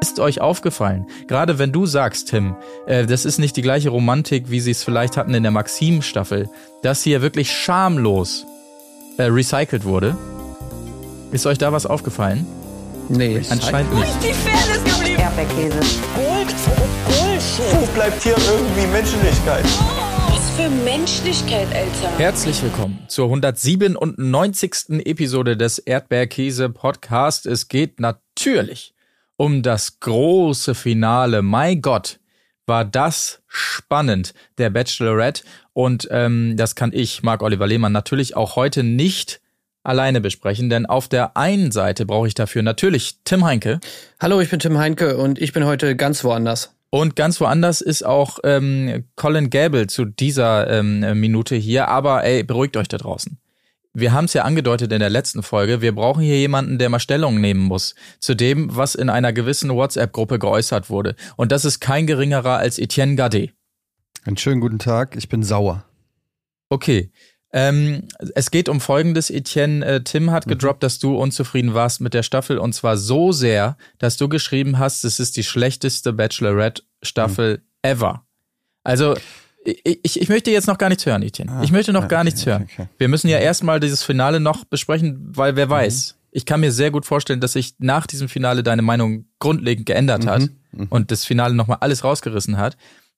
Ist euch aufgefallen, gerade wenn du sagst, Tim, äh, das ist nicht die gleiche Romantik, wie sie es vielleicht hatten in der Maxim-Staffel, dass hier wirklich schamlos äh, recycelt wurde? Ist euch da was aufgefallen? Nee. Anscheinend nicht. Die Fairness geblieben. Erdbeerkäse. Gold, Bullshit. Wo bleibt hier irgendwie Menschlichkeit? Was für Menschlichkeit, Alter. Herzlich willkommen zur 197. Episode des Erdbeerkäse Podcast. Es geht natürlich um das große Finale. Mein Gott, war das spannend, der Bachelorette. Und ähm, das kann ich, Marc Oliver Lehmann, natürlich auch heute nicht alleine besprechen, denn auf der einen Seite brauche ich dafür natürlich Tim Heinke. Hallo, ich bin Tim Heinke und ich bin heute ganz woanders. Und ganz woanders ist auch ähm, Colin Gable zu dieser ähm, Minute hier. Aber ey, beruhigt euch da draußen. Wir haben es ja angedeutet in der letzten Folge, wir brauchen hier jemanden, der mal Stellung nehmen muss zu dem, was in einer gewissen WhatsApp-Gruppe geäußert wurde. Und das ist kein geringerer als Etienne Gade. Einen schönen guten Tag, ich bin sauer. Okay. Ähm, es geht um folgendes, Etienne. Äh, Tim hat gedroppt, dass du unzufrieden warst mit der Staffel und zwar so sehr, dass du geschrieben hast, es ist die schlechteste Bachelorette-Staffel ever. Also, ich, ich, möchte jetzt noch gar nichts hören, Etienne. Ah, ich möchte noch ah, gar okay, nichts hören. okay, okay. Wir müssen ja erstmal dieses Finale noch besprechen, weil wer weiß. Ich kann mir sehr gut vorstellen, dass sich nach diesem Finale deine Meinung grundlegend geändert hat und das Finale nochmal alles rausgerissen hat.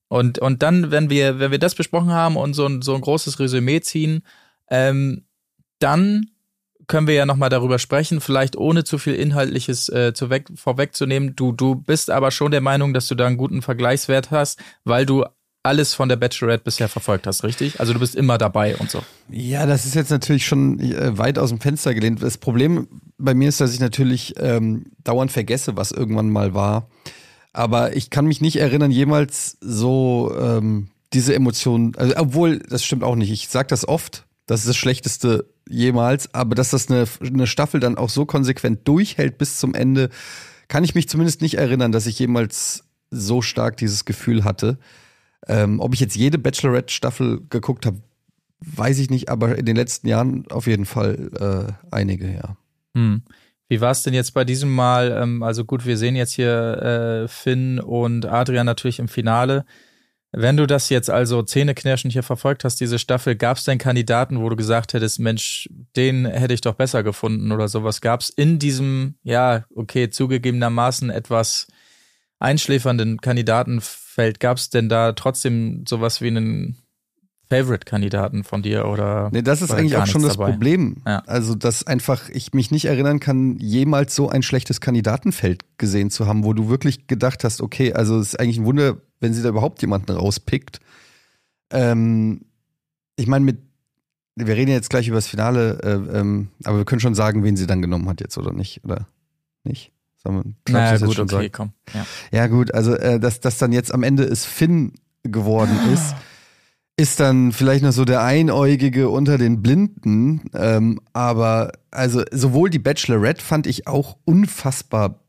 Und, und dann, wenn wir, wenn wir das besprochen haben und so ein, so ein großes Resümee ziehen, ähm, dann können wir ja nochmal darüber sprechen, vielleicht ohne zu viel Inhaltliches äh, zu weg, vorwegzunehmen. Du, du bist aber schon der Meinung, dass du da einen guten Vergleichswert hast, weil du alles von der Bachelorette bisher verfolgt hast, richtig? Also du bist immer dabei und so. Ja, das ist jetzt natürlich schon äh, weit aus dem Fenster gelehnt. Das Problem bei mir ist, dass ich natürlich ähm, dauernd vergesse, was irgendwann mal war. Aber ich kann mich nicht erinnern, jemals so ähm, diese Emotionen, also, obwohl, das stimmt auch nicht. Ich sag das oft, das ist das Schlechteste jemals, aber dass das eine, eine Staffel dann auch so konsequent durchhält bis zum Ende, kann ich mich zumindest nicht erinnern, dass ich jemals so stark dieses Gefühl hatte. Ähm, ob ich jetzt jede Bachelorette-Staffel geguckt habe, weiß ich nicht, aber in den letzten Jahren auf jeden Fall äh, einige, ja. Hm. Wie war es denn jetzt bei diesem Mal? Ähm, also gut, wir sehen jetzt hier äh, Finn und Adrian natürlich im Finale. Wenn du das jetzt also zähneknirschend hier verfolgt hast, diese Staffel, gab es denn Kandidaten, wo du gesagt hättest, Mensch, den hätte ich doch besser gefunden oder sowas? Gab es in diesem, ja, okay, zugegebenermaßen etwas einschläfernden Kandidatenfeld, gab es denn da trotzdem sowas wie einen Favorite-Kandidaten von dir oder? Nee, das ist eigentlich auch schon das dabei? Problem. Ja. Also, dass einfach ich mich nicht erinnern kann, jemals so ein schlechtes Kandidatenfeld gesehen zu haben, wo du wirklich gedacht hast, okay, also es ist eigentlich ein Wunder, wenn sie da überhaupt jemanden rauspickt. Ähm, ich meine, mit wir reden jetzt gleich über das Finale, äh, ähm, aber wir können schon sagen, wen sie dann genommen hat jetzt oder nicht, oder nicht? Darf ich Naja, jetzt gut, schon okay, komm. Ja. Ja, gut, also äh, dass das dann jetzt am Ende es Finn geworden ist, ist dann vielleicht noch so der Einäugige unter den Blinden. Ähm, aber also sowohl die Bachelorette fand ich auch unfassbar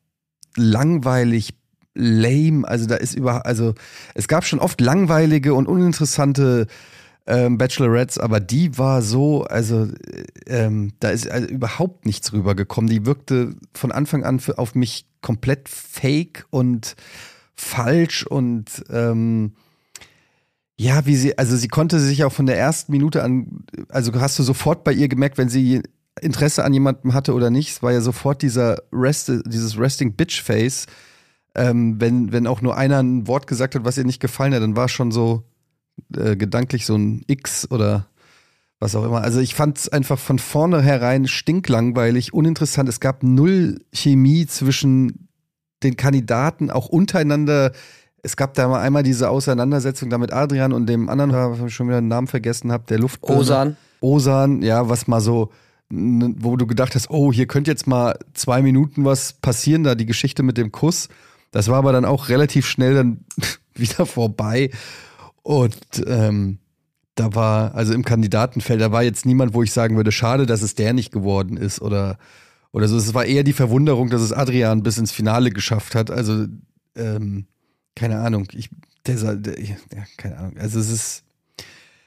langweilig, lame. Also da ist über, also es gab schon oft langweilige und uninteressante ähm, Bachelorettes, aber die war so, also äh, ähm, da ist also überhaupt nichts rübergekommen. Die wirkte von Anfang an für, auf mich komplett fake und falsch und ähm, ja, wie sie, also sie konnte sich auch von der ersten Minute an, also hast du sofort bei ihr gemerkt, wenn sie Interesse an jemandem hatte oder nicht. Es war ja sofort dieser Rest, dieses Resting Bitch Face. Ähm, wenn, wenn auch nur einer ein Wort gesagt hat, was ihr nicht gefallen hat, dann war schon so äh, gedanklich so ein X oder was auch immer. Also ich fand es einfach von vornherein stinklangweilig, uninteressant. Es gab null Chemie zwischen den Kandidaten, auch untereinander. Es gab da mal einmal diese Auseinandersetzung da mit Adrian und dem anderen, wo ich schon wieder den Namen vergessen habe, der Luft. Osan. Osan, ja, was mal so, wo du gedacht hast, oh, hier könnte jetzt mal zwei Minuten was passieren, da die Geschichte mit dem Kuss. Das war aber dann auch relativ schnell dann wieder vorbei. Und ähm, da war, also im Kandidatenfeld, da war jetzt niemand, wo ich sagen würde, schade, dass es der nicht geworden ist oder, oder so. Es war eher die Verwunderung, dass es Adrian bis ins Finale geschafft hat. Also, ähm, keine Ahnung. Ich, der, der, ja, keine Ahnung. Also es ist,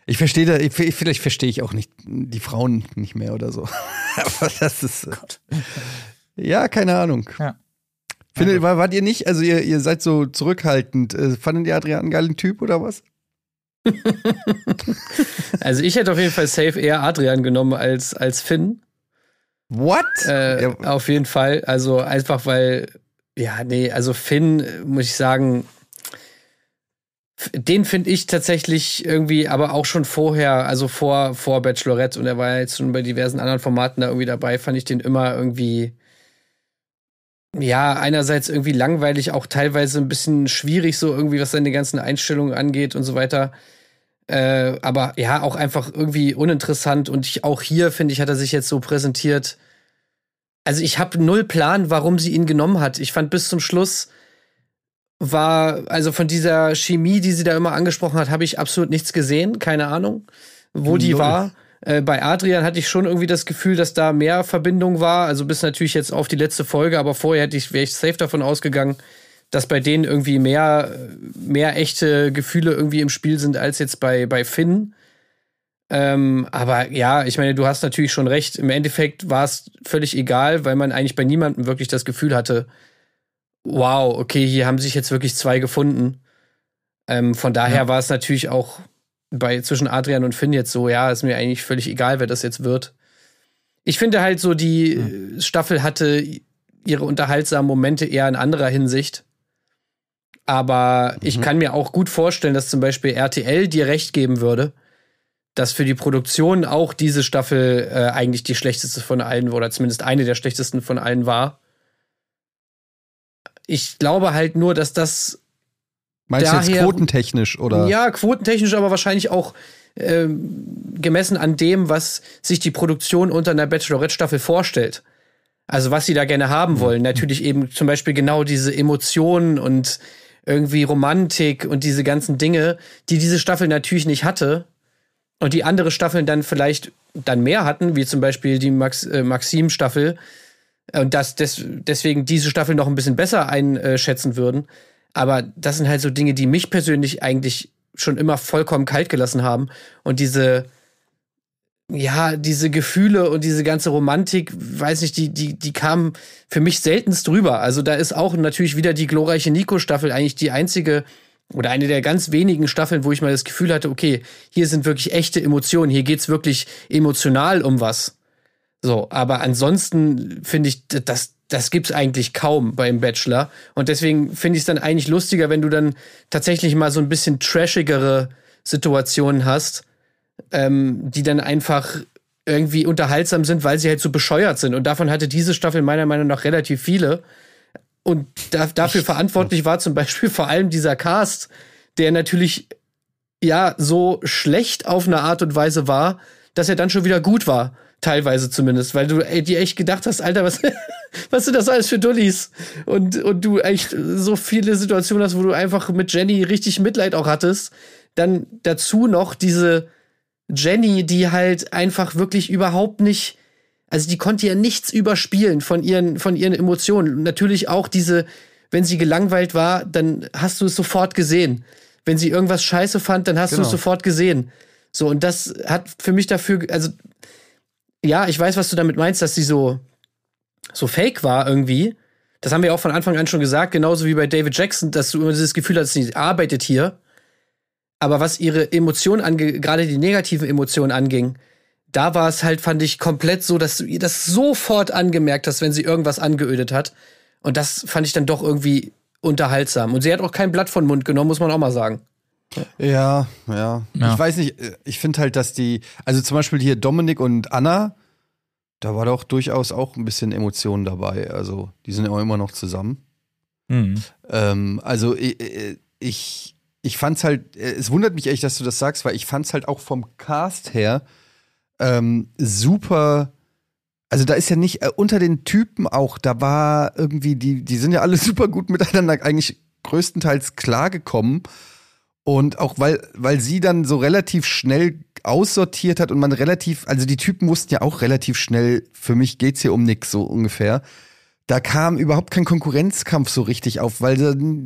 ich verstehe da, ich, vielleicht verstehe ich auch nicht die Frauen nicht mehr oder so. Aber das ist, ja, keine Ahnung. Ja. Findet, war, wart ihr nicht? Also ihr, ihr seid so zurückhaltend. Äh, fandet ihr Adrian einen geilen Typ oder was? Also ich hätte auf jeden Fall safe eher Adrian genommen als, als Finn. What? Äh, Ja. Auf jeden Fall. Also einfach weil, ja, nee, also Finn, muss ich sagen, den finde ich tatsächlich irgendwie, aber auch schon vorher, also vor, vor Bachelorette und er war ja jetzt schon bei diversen anderen Formaten da irgendwie dabei, fand ich den immer irgendwie, ja, einerseits irgendwie langweilig, auch teilweise ein bisschen schwierig, so irgendwie, was seine ganzen Einstellungen angeht und so weiter. Äh, aber ja, auch einfach irgendwie uninteressant. Und ich, auch hier, finde ich, hat er sich jetzt so präsentiert. Also ich habe null Plan, warum sie ihn genommen hat. Ich fand bis zum Schluss war, also von dieser Chemie, die sie da immer angesprochen hat, habe ich absolut nichts gesehen. Keine Ahnung, wo die Null. war. Äh, bei Adrian hatte ich schon irgendwie das Gefühl, dass da mehr Verbindung war. Also bis natürlich jetzt auf die letzte Folge, aber vorher hätte ich, wäre ich safe davon ausgegangen, dass bei denen irgendwie mehr, mehr echte Gefühle irgendwie im Spiel sind als jetzt bei, bei Finn. Ähm, aber ja, ich meine, du hast natürlich schon recht. Im Endeffekt war es völlig egal, weil man eigentlich bei niemandem wirklich das Gefühl hatte, wow, okay, hier haben sich jetzt wirklich zwei gefunden. Ähm, von daher war es natürlich auch bei zwischen Adrian und Finn jetzt so, ja, ist mir eigentlich völlig egal, wer das jetzt wird. Ich finde halt so, die äh, Staffel hatte ihre unterhaltsamen Momente eher in anderer Hinsicht. Aber ich kann mir auch gut vorstellen, dass zum Beispiel RTL dir recht geben würde, dass für die Produktion auch diese Staffel äh, eigentlich die schlechteste von allen oder zumindest eine der schlechtesten von allen war. Ich glaube halt nur, dass das Meinst du jetzt Daher- quotentechnisch oder? ja, quotentechnisch, aber wahrscheinlich auch ähm, gemessen an dem, was sich die Produktion unter einer Bachelorette-Staffel vorstellt. Also was sie da gerne haben wollen. Natürlich eben zum Beispiel genau diese Emotionen und irgendwie Romantik und diese ganzen Dinge, die diese Staffel natürlich nicht hatte. Und die andere Staffeln dann vielleicht dann mehr hatten, wie zum Beispiel die Max, äh, Maxim-Staffel. Und das des, deswegen diese Staffel noch ein bisschen besser einschätzen würden. Aber das sind halt so Dinge, die mich persönlich eigentlich schon immer vollkommen kalt gelassen haben. Und diese, ja, diese Gefühle und diese ganze Romantik, weiß nicht, die, die, die kamen für mich seltenst drüber. Also da ist auch natürlich wieder die glorreiche Nico-Staffel eigentlich die einzige oder eine der ganz wenigen Staffeln, wo ich mal das Gefühl hatte, okay, hier sind wirklich echte Emotionen, hier geht's wirklich emotional um was. So, aber ansonsten finde ich, das, das gibt's eigentlich kaum beim Bachelor. Und deswegen finde ich es dann eigentlich lustiger, wenn du dann tatsächlich mal so ein bisschen trashigere Situationen hast, ähm, die dann einfach irgendwie unterhaltsam sind, weil sie halt so bescheuert sind. Und davon hatte diese Staffel meiner Meinung nach relativ viele. Und da, dafür verantwortlich war zum Beispiel vor allem dieser Cast, der natürlich ja so schlecht auf eine Art und Weise war, dass er dann schon wieder gut war. Teilweise zumindest, weil du ey, dir echt gedacht hast, Alter, was, was sind das alles für Dullis? Und, und du echt so viele Situationen hast, wo du einfach mit Jenny richtig Mitleid auch hattest. Dann dazu noch diese Jenny, die halt einfach wirklich überhaupt nicht, also die konnte ja nichts überspielen von ihren, von ihren Emotionen. Und natürlich auch diese, wenn sie gelangweilt war, dann hast du es sofort gesehen. Wenn sie irgendwas scheiße fand, dann hast du Genau. es sofort gesehen. So, und das hat für mich dafür, also, ja, ich weiß, was du damit meinst, dass sie so, so fake war irgendwie. Das haben wir auch von Anfang an schon gesagt, genauso wie bei David Jackson, dass du immer dieses Gefühl hast, sie arbeitet hier. Aber was ihre Emotionen ange, gerade die negativen Emotionen anging, da war es halt, fand ich, komplett so, dass du ihr das sofort angemerkt hast, wenn sie irgendwas angeödet hat. Und das fand ich dann doch irgendwie unterhaltsam. Und sie hat auch kein Blatt von Mund genommen, muss man auch mal sagen. Ja, ja. Ja. Ich weiß nicht, ich finde halt, dass die, also zum Beispiel hier Dominik und Anna, da war doch durchaus auch ein bisschen Emotionen dabei. Also, die sind ja auch immer noch zusammen. Mhm. Ähm, also, ich, ich, ich fand's halt, äh, es wundert mich echt, dass du das sagst, weil ich fand's halt auch vom Cast her ähm, super. Also da ist ja nicht äh, unter den Typen auch, da war irgendwie, die, die sind ja alle super gut miteinander eigentlich größtenteils klargekommen. Und auch weil, weil sie dann so relativ schnell aussortiert hat und man relativ, also die Typen wussten ja auch relativ schnell, für mich geht's hier um nix, so ungefähr. Da kam überhaupt kein Konkurrenzkampf so richtig auf, weil,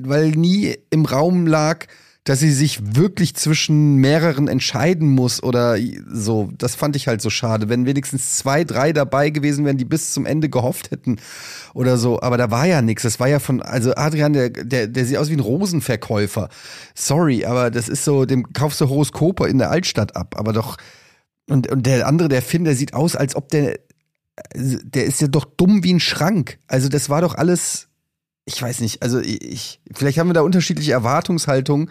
weil nie im Raum lag, dass sie sich wirklich zwischen mehreren entscheiden muss oder so. Das fand ich halt so schade. Wenn wenigstens zwei, drei dabei gewesen wären, die bis zum Ende gehofft hätten oder so. Aber da war ja nichts. Das war ja von, also Adrian, der, der, der sieht aus wie ein Rosenverkäufer. Sorry, aber das ist so, dem kaufst du Horoskope in der Altstadt ab. Aber doch, und, und der andere, der Finn, der sieht aus, als ob der, der ist ja doch dumm wie ein Schrank. Also das war doch alles, ich weiß nicht, also ich, vielleicht haben wir da unterschiedliche Erwartungshaltungen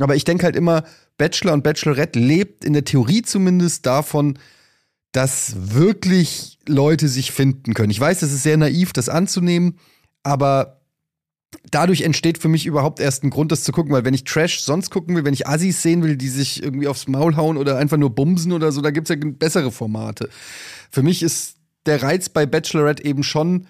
aber ich denke halt immer, Bachelor und Bachelorette lebt in der Theorie zumindest davon, dass wirklich Leute sich finden können. Ich weiß, es ist sehr naiv, das anzunehmen, aber dadurch entsteht für mich überhaupt erst ein Grund, das zu gucken, weil wenn ich Trash sonst gucken will, wenn ich Assis sehen will, die sich irgendwie aufs Maul hauen oder einfach nur bumsen oder so, da gibt's ja bessere Formate. Für mich ist der Reiz bei Bachelorette eben schon,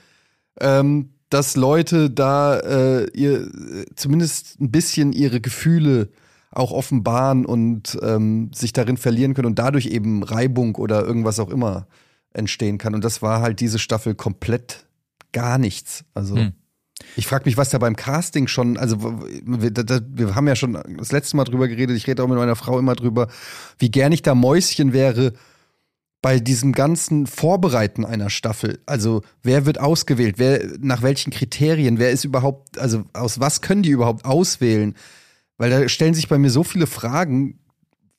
ähm, dass Leute da äh, ihr zumindest ein bisschen ihre Gefühle auch offenbaren und ähm, sich darin verlieren können und dadurch eben Reibung oder irgendwas auch immer entstehen kann. Und das war halt diese Staffel komplett gar nichts. Also hm. ich frage mich, was da beim Casting schon, also wir, da, wir haben ja schon das letzte Mal drüber geredet, ich rede auch mit meiner Frau immer drüber, wie gern ich da Mäuschen wäre, bei diesem ganzen Vorbereiten einer Staffel. Also wer wird ausgewählt? Wer nach welchen Kriterien? Wer ist überhaupt? Also aus was können die überhaupt auswählen? Weil da stellen sich bei mir so viele Fragen,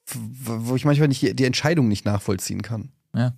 wo ich manchmal nicht die Entscheidung nicht nachvollziehen kann. Ja.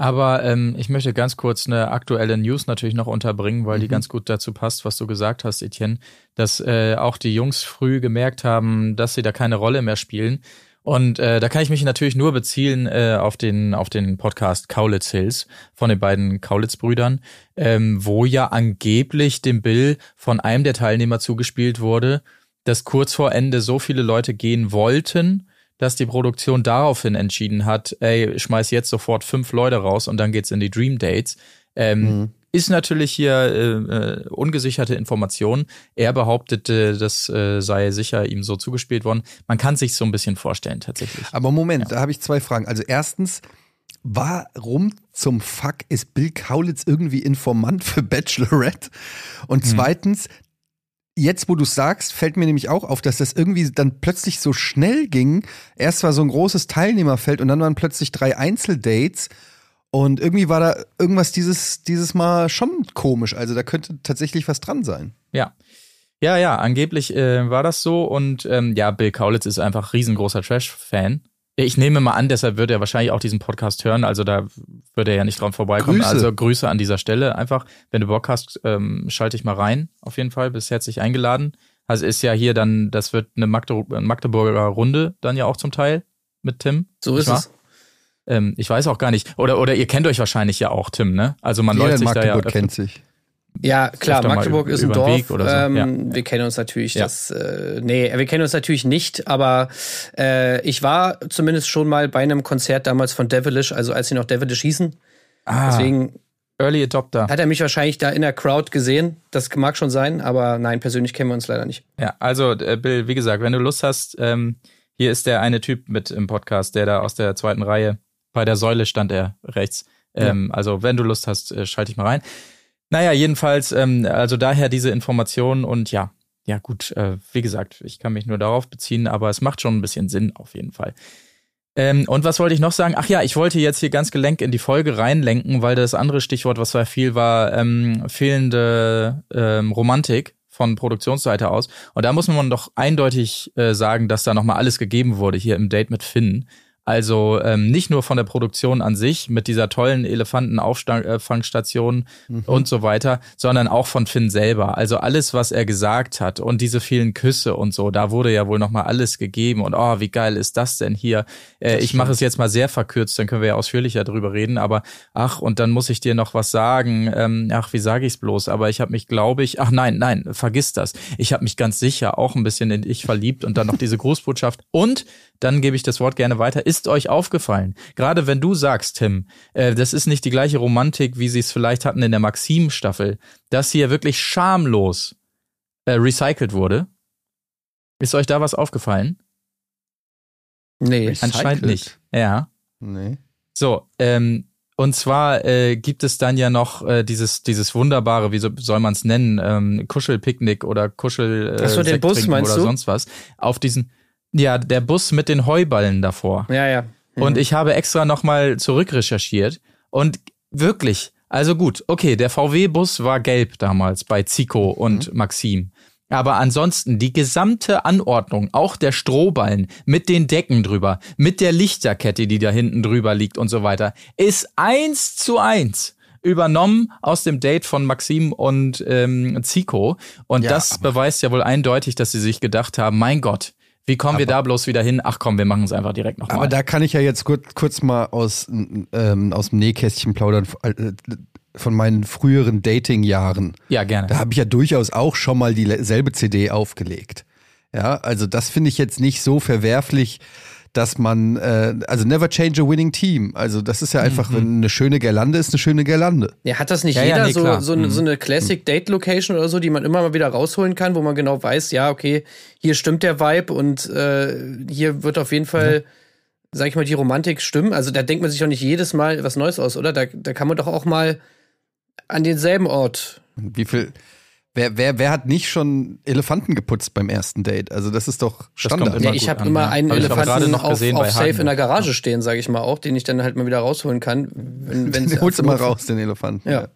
Aber ähm, ich möchte ganz kurz eine aktuelle News natürlich noch unterbringen, weil mhm. die ganz gut dazu passt, was du gesagt hast, Etienne, dass äh, auch die Jungs früh gemerkt haben, dass sie da keine Rolle mehr spielen und äh, da kann ich mich natürlich nur beziehen äh, auf den auf den Podcast Kaulitz Hills von den beiden Kaulitz-Brüdern, ähm, wo ja angeblich dem Bill von einem der Teilnehmer zugespielt wurde, dass kurz vor Ende so viele Leute gehen wollten, dass die Produktion daraufhin entschieden hat, ey, schmeiß jetzt sofort fünf Leute raus und dann geht's in die Dream Dates. Ähm, mhm. Ist natürlich hier äh, äh, ungesicherte Information. Er behauptete, das äh, sei sicher ihm so zugespielt worden. Man kann sich so ein bisschen vorstellen tatsächlich. Aber Moment, ja. da habe ich zwei Fragen. Also erstens, warum zum Fuck ist Bill Kaulitz irgendwie Informant für Bachelorette? Und hm. zweitens, jetzt wo du sagst, fällt mir nämlich auch auf, dass das irgendwie dann plötzlich so schnell ging. Erst war so ein großes Teilnehmerfeld und dann waren plötzlich drei Einzeldates. Und irgendwie war da irgendwas dieses, dieses Mal schon komisch. Also da könnte tatsächlich was dran sein. Ja. Ja, ja, angeblich äh, war das so. Und ähm, ja, Bill Kaulitz ist einfach riesengroßer Trash-Fan. Ich nehme mal an, deshalb wird er wahrscheinlich auch diesen Podcast hören. Also da würde er ja nicht dran vorbeikommen. Grüße. Also Grüße an dieser Stelle. Einfach, wenn du Bock hast, ähm, schalte ich mal rein. Auf jeden Fall. Bist herzlich eingeladen. Also ist ja hier dann, das wird eine Magdeburger Runde dann ja auch zum Teil mit Tim. So ist es. Ähm, ich weiß auch gar nicht. Oder, oder ihr kennt euch wahrscheinlich ja auch, Tim, ne? Also man Jeder läuft sich Magdeburg da ja. kennt sich. Ja, klar, Magdeburg ist ein Dorf. So. Ähm, ja. Wir kennen uns natürlich ja. das, äh, nee, wir kennen uns natürlich nicht, aber äh, ich war zumindest schon mal bei einem Konzert damals von Devilish, also als sie noch Devilish hießen. Ah, Deswegen Early Adopter. Hat er mich wahrscheinlich da in der Crowd gesehen. Das mag schon sein, aber nein, persönlich kennen wir uns leider nicht. Ja, also äh, Bill, wie gesagt, wenn du Lust hast, ähm, hier ist der eine Typ mit im Podcast, der da aus der zweiten Reihe bei der Säule stand er rechts. Ähm, Also wenn du Lust hast, äh, schalte ich mal rein. Naja, jedenfalls, ähm, also daher diese Informationen und ja, ja gut, äh, wie gesagt, ich kann mich nur darauf beziehen, aber es macht schon ein bisschen Sinn auf jeden Fall. Ähm, und was wollte ich noch sagen? Ach ja, ich wollte jetzt hier ganz gelenk in die Folge reinlenken, weil das andere Stichwort, was da viel war, ähm, fehlende ähm, Romantik von Produktionsseite aus. Und da muss man doch eindeutig äh, sagen, dass da nochmal alles gegeben wurde hier im Date mit Finn. Also ähm, nicht nur von der Produktion an sich mit dieser tollen Elefantenauffangstation mhm. und so weiter, sondern auch von Finn selber. Also alles, was er gesagt hat und diese vielen Küsse und so, da wurde ja wohl nochmal alles gegeben und oh, wie geil ist das denn hier? Äh, ich mache es jetzt mal sehr verkürzt, dann können wir ja ausführlicher drüber reden, aber ach, und dann muss ich dir noch was sagen. Ähm, ach, wie sage ich es bloß? Aber ich habe mich, glaube ich, ach nein, nein, vergiss das. Ich habe mich ganz sicher auch ein bisschen in ich verliebt und dann noch diese Grußbotschaft und dann gebe ich das Wort gerne weiter. Ist euch aufgefallen, gerade wenn du sagst, Tim, äh, das ist nicht die gleiche Romantik, wie sie es vielleicht hatten in der Maxim-Staffel, dass hier wirklich schamlos äh, recycelt wurde? Ist euch da was aufgefallen? Nee, anscheinend nicht. Ja. Nee. So, ähm, Und zwar äh, gibt es dann ja noch äh, dieses dieses wunderbare, wie so, soll man es nennen, ähm, Kuschelpicknick oder Kuschel äh, Ach so, den Bus meinst oder du? sonst was. Auf diesen, ja, der Bus mit den Heuballen davor. Ja, ja. Und ich habe extra nochmal zurückrecherchiert und wirklich, also gut, okay, der VW-Bus war gelb damals bei Zico und Maxim. Aber ansonsten die gesamte Anordnung, auch der Strohballen mit den Decken drüber, mit der Lichterkette, die da hinten drüber liegt und so weiter, ist eins zu eins übernommen aus dem Date von Maxim und ähm, Zico. Und Ja, das beweist ja wohl eindeutig, dass sie sich gedacht haben, mein Gott, wie kommen wir da bloß wieder hin? Ach komm, wir machen es einfach direkt nochmal. Aber da kann ich ja jetzt kurz, kurz mal aus, ähm, aus dem Nähkästchen plaudern äh, von meinen früheren Dating-Jahren. ja, gerne. Da habe ich ja durchaus auch schon mal dieselbe CD aufgelegt. Ja, also das finde ich jetzt nicht so verwerflich, dass man, äh, also never change a winning team. Also das ist ja einfach, wenn eine schöne Girlande ist, eine schöne Girlande. Ja, hat das nicht Ja, ja, jeder nee, so, so, eine- Mhm. so eine Classic Date Location oder so, die man immer mal wieder rausholen kann, wo man genau weiß, ja, okay, hier stimmt der Vibe und äh, hier wird auf jeden Fall, sag ich mal, die Romantik stimmen. Also da denkt man sich doch nicht jedes Mal was Neues aus, oder? Da, da kann man doch auch mal an denselben Ort. Wie viel, wer, wer, wer hat nicht schon Elefanten geputzt beim ersten Date? Also das ist doch kommt Standard. immer Ja, gut ich habe immer ja. einen Hab ich Elefanten noch auf, auf Safe in der. Garage stehen, sage ich mal auch, den ich dann halt mal wieder rausholen kann. Wenn, wenn's Den holst du mal raus, den Elefanten. Ja.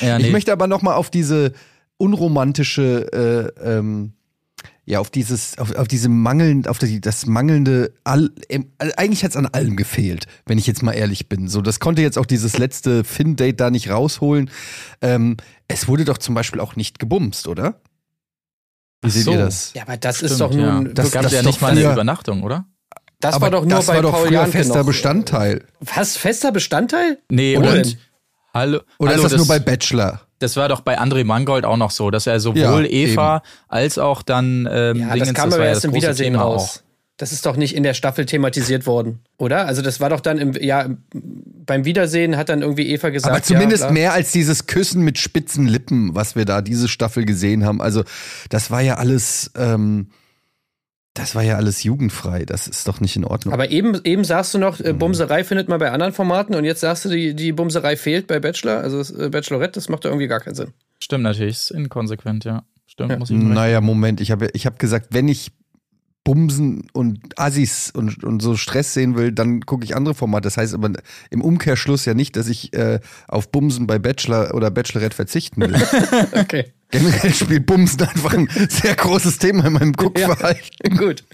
Ja, Ich nee. möchte aber noch mal auf diese unromantische, äh, ähm, ja, auf dieses, auf, auf diese mangelnd, auf die, das mangelnde, all, ähm, also eigentlich hat's an allem gefehlt, wenn ich jetzt mal ehrlich bin. So, das konnte jetzt auch dieses letzte Fin-Date da nicht rausholen. Ähm, es wurde doch zum Beispiel auch nicht gebumst, oder? Wie Ach seht so. ihr das? Ja, aber das Stimmt, ist doch ja. nun. Das Das gab das ja ist nicht doch mal eine früher- Übernachtung, oder? das Aber war doch nur das bei war doch Paul früher Janke fester noch. Bestandteil. Was? Fester Bestandteil? Nee, und? Hallo, Oder hallo, ist das, nur bei Bachelor? Das war doch bei André Mangold auch noch so, dass er sowohl Ja, Eva als auch dann ähm, Ja, Dingens, das kam aber ja erst im Wiedersehen Thema raus. Das ist doch nicht in der Staffel thematisiert worden, oder? Also das war doch dann im, ja, beim Wiedersehen hat dann irgendwie Eva gesagt. Aber zumindest ja, mehr als dieses Küssen mit spitzen Lippen, was wir da diese Staffel gesehen haben. Also das war ja alles, ähm, das war ja alles jugendfrei. Das ist doch nicht in Ordnung. Aber eben, eben sagst du noch, äh, Bumserei findet man bei anderen Formaten und jetzt sagst du, die, die Bumserei fehlt bei Bachelor, also äh, Bachelorette, das macht doch irgendwie gar keinen Sinn. Stimmt natürlich, ist inkonsequent, ja. Stimmt, Ja. muss ich recht naja, Moment, ich habe ich hab gesagt, wenn ich Bumsen und Assis und, und so Stress sehen will, dann gucke ich andere Formate. Das heißt aber im Umkehrschluss ja nicht, dass ich äh, auf Bumsen bei Bachelor oder Bachelorette verzichten will. Okay. Generell spielt Bumsen einfach ein sehr großes Thema in meinem Guckverhalten. gut.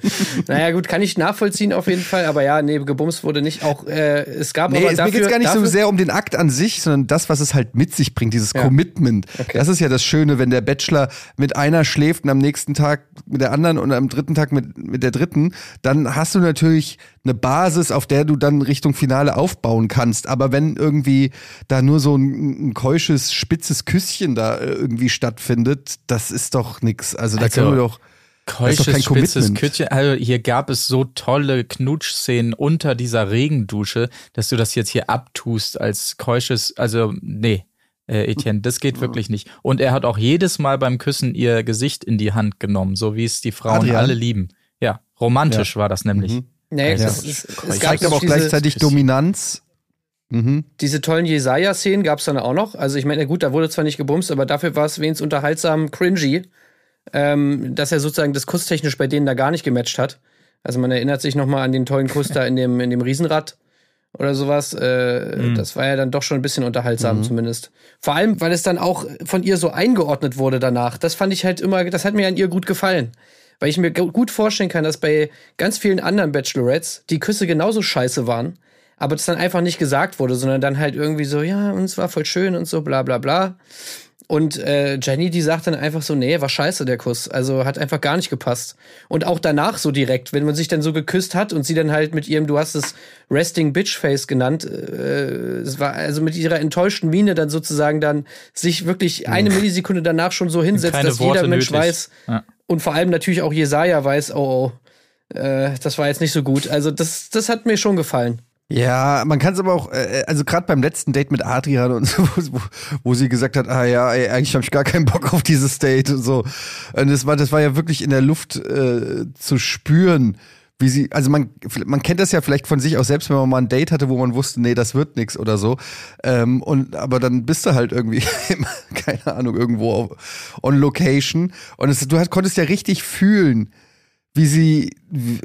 Naja, gut, kann ich nachvollziehen auf jeden Fall, aber ja, nee, gebumst wurde nicht. Auch äh, es gab Nee, aber es, dafür, mir geht's gar nicht dafür, so sehr um den Akt an sich, sondern das, was es halt mit sich bringt, dieses Ja. Commitment. Okay. Das ist ja das Schöne, wenn der Bachelor mit einer schläft und am nächsten Tag mit der anderen und am dritten Tag mit, mit der dritten, dann hast du natürlich eine Basis, auf der du dann Richtung Finale aufbauen kannst. Aber wenn irgendwie da nur so ein, ein keusches, spitzes Küsschen da äh, irgendwie stattfindet, das ist doch nix. Also da Also, können wir doch. Keusches, spitzes. Kütchen. Also hier gab es so tolle Knutschszenen unter dieser Regendusche, dass du das jetzt hier abtust als keusches, also nee, äh, Etienne, das geht wirklich nicht. Und er hat auch jedes Mal beim Küssen ihr Gesicht in die Hand genommen, so wie es die Frauen Adrian? alle lieben. Ja, romantisch war das nämlich. Mhm. Nee, Also, das ist, es gab Zeigt aber auch diese, gleichzeitig Dominanz. Mhm. diese tollen Jesaja-Szenen gab es dann auch noch. Also ich meine, gut, da wurde zwar nicht gebumst, aber dafür war es wenigstens unterhaltsam cringy, ähm, dass er sozusagen das kusstechnisch bei denen da gar nicht gematcht hat. Also man erinnert sich noch mal an den tollen Kuss da in dem, in dem Riesenrad oder sowas. Äh, Das war ja dann doch schon ein bisschen unterhaltsam zumindest. Vor allem, weil es dann auch von ihr so eingeordnet wurde danach. Das fand ich halt immer, das hat mir an ihr gut gefallen. Weil ich mir gu- gut vorstellen kann, dass bei ganz vielen anderen Bachelorettes die Küsse genauso scheiße waren, aber das dann einfach nicht gesagt wurde, sondern dann halt irgendwie so, ja, und es war voll schön und so, bla bla bla. Und äh, Jenny, die sagt dann einfach so, nee, war scheiße der Kuss. Also hat einfach gar nicht gepasst. Und auch danach so direkt, wenn man sich dann so geküsst hat und sie dann halt mit ihrem, du hast es Resting Bitch Face genannt, äh, es war also mit ihrer enttäuschten Miene dann sozusagen dann sich wirklich eine Millisekunde danach schon so hinsetzt, Keine dass Worte jeder Mensch nötig. weiß Ja. Und vor allem natürlich auch Jesaja weiß, oh, oh, äh, das war jetzt nicht so gut. Also das, das hat mir schon gefallen. Ja, man kann es aber auch, äh, also gerade beim letzten Date mit Adrian und so, wo, wo sie gesagt hat, ah ja, ey, eigentlich habe ich gar keinen Bock auf dieses Date und so. Und das war, das war ja wirklich in der Luft äh, zu spüren, wie sie, also man, man kennt das ja vielleicht von sich auch selbst, wenn man mal ein Date hatte, wo man wusste, nee, das wird nix oder so. Ähm, und aber dann bist du halt irgendwie, keine Ahnung, irgendwo auf, on Location. Und es, du hast, konntest ja richtig fühlen, wie sie, wie,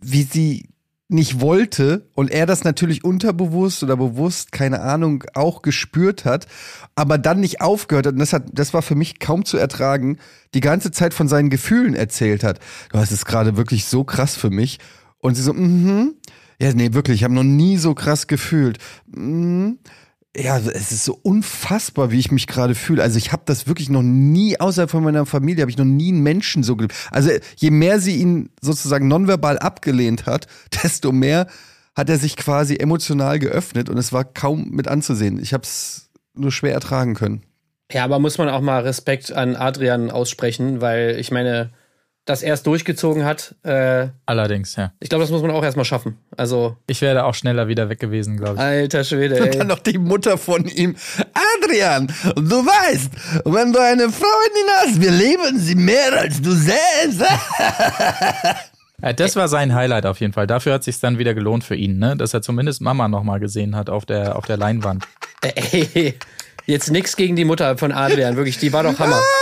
wie sie nicht wollte und er das natürlich unterbewusst oder bewusst, keine Ahnung, auch gespürt hat, aber dann nicht aufgehört hat. Und das hat, das war für mich kaum zu ertragen, die ganze Zeit von seinen Gefühlen erzählt hat. Du hast es gerade wirklich so krass für mich. Und sie so, mhm. Ja, nee, wirklich, ich habe noch nie so krass gefühlt. Mhm ja, es ist so unfassbar, wie ich mich gerade fühle. Also ich habe das wirklich noch nie, außerhalb von meiner Familie, habe ich noch nie einen Menschen so geliebt. Also je mehr sie ihn sozusagen nonverbal abgelehnt hat, desto mehr hat er sich quasi emotional geöffnet und es war kaum mit anzusehen. Ich habe es nur schwer ertragen können. Ja, aber muss man auch mal Respekt an Adrian aussprechen, weil ich meine, das erst durchgezogen hat. Äh, Allerdings, ja. Ich glaube, das muss man auch erstmal schaffen. Also. Ich wäre auch schneller wieder weg gewesen, glaube ich. Alter Schwede, ey. Und dann noch die Mutter von ihm. Adrian, du weißt, wenn du eine Freundin hast, wir lieben sie mehr als du selbst. Ja, das war sein Highlight auf jeden Fall. Dafür hat sich dann wieder gelohnt für ihn, ne? Dass er zumindest Mama nochmal gesehen hat auf der, auf der Leinwand. Ey, jetzt nix gegen die Mutter von Adrian, wirklich, die war doch Hammer.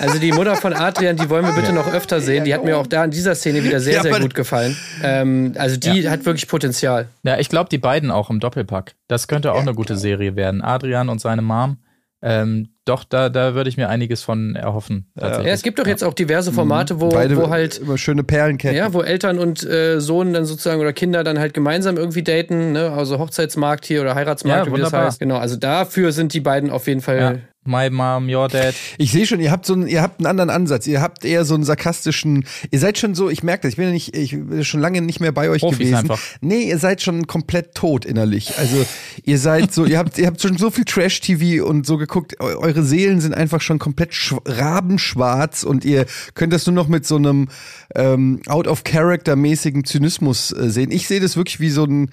Also die Mutter von Adrian, die wollen wir bitte noch öfter sehen. Die hat mir auch da in dieser Szene wieder sehr, Ja, sehr gut gefallen. Ähm, also die hat wirklich Potenzial. Ja, ich glaube, die beiden auch im Doppelpack. Das könnte auch eine gute Serie werden. Adrian und seine Mom. Ähm, doch, da, da würde ich mir einiges von erhoffen. Ja, es gibt doch jetzt auch diverse Formate, wo, Beide wo halt immer schöne Perlenketten. Ja, wo Eltern und äh, Sohn dann sozusagen oder Kinder dann halt gemeinsam irgendwie daten, ne? Also Hochzeitsmarkt hier oder Heiratsmarkt, Ja, wie das wunderbar. heißt. Genau, also dafür sind die beiden auf jeden Fall. Ja. My Mom, Your Dad. Ich sehe schon, ihr habt so einen, ihr habt einen anderen Ansatz. Ihr habt eher so einen sarkastischen. Ihr seid schon so, ich merke das, ich bin ja nicht, ich bin schon lange nicht mehr bei euch Profis gewesen. einfach. Nee, ihr seid schon komplett tot innerlich. Also ihr seid so, ihr habt, ihr habt schon so viel Trash-TV und so geguckt. Eu eure Seelen sind einfach schon komplett schw- rabenschwarz und ihr könnt das nur noch mit so einem ähm, out-of-character-mäßigen Zynismus äh, sehen. Ich sehe das wirklich wie so ein,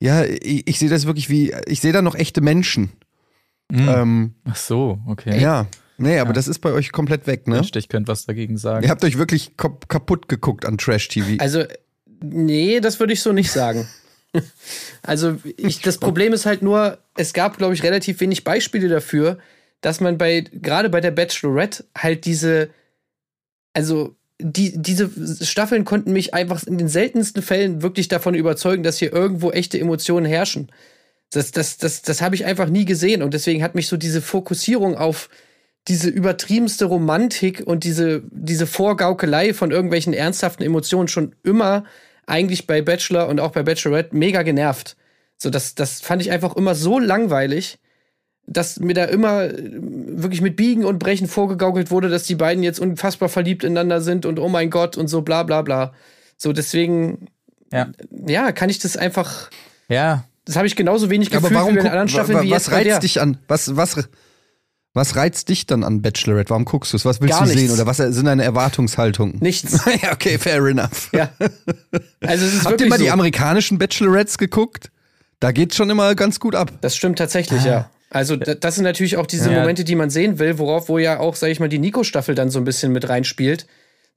ja, ich, ich sehe das wirklich wie, ich sehe da noch echte Menschen. Ähm, Ach so, okay. ja. Nee, aber das ist bei euch komplett weg, ne? Ich könnte was dagegen sagen. Ihr habt euch wirklich kap- kaputt geguckt an Trash-TV. Also, nee, das würde ich so nicht sagen. Also, ich, das Problem ist halt nur, es gab, glaube ich, relativ wenig Beispiele dafür, dass man bei, gerade bei der Bachelorette, halt diese, also, die, diese Staffeln konnten mich einfach in den seltensten Fällen wirklich davon überzeugen, dass hier irgendwo echte Emotionen herrschen. Das, das, das, das habe ich einfach nie gesehen. Und deswegen hat mich so diese Fokussierung auf diese übertriebenste Romantik und diese, diese Vorgaukelei von irgendwelchen ernsthaften Emotionen schon immer eigentlich bei Bachelor und auch bei Bachelorette mega genervt. So, das, das fand ich einfach immer so langweilig, dass mir da immer äh, wirklich mit Biegen und Brechen vorgegaukelt wurde, dass die beiden jetzt unfassbar verliebt ineinander sind und oh mein Gott und so bla bla bla. So, deswegen, Ja. ja, kann ich das einfach, Ja, das habe ich genauso wenig aber gefühlt warum wie bei guck, anderen Staffeln wa- wie was jetzt bei der. reizt dich an? Was, was, was reizt dich dann an Bachelorette? Warum guckst du es? Was willst Gar du sehen? nichts. Oder was sind deine Erwartungshaltungen? Nichts. ja, okay, fair enough. Ja. Also es ist Habt ihr mal so. die amerikanischen Bachelorettes geguckt? Da geht's schon immer ganz gut ab. Das stimmt tatsächlich, ja. Also da- das sind natürlich auch diese Ja. Momente, die man sehen will, worauf wo ja auch, sag ich mal, die Nico-Staffel dann so ein bisschen mit reinspielt.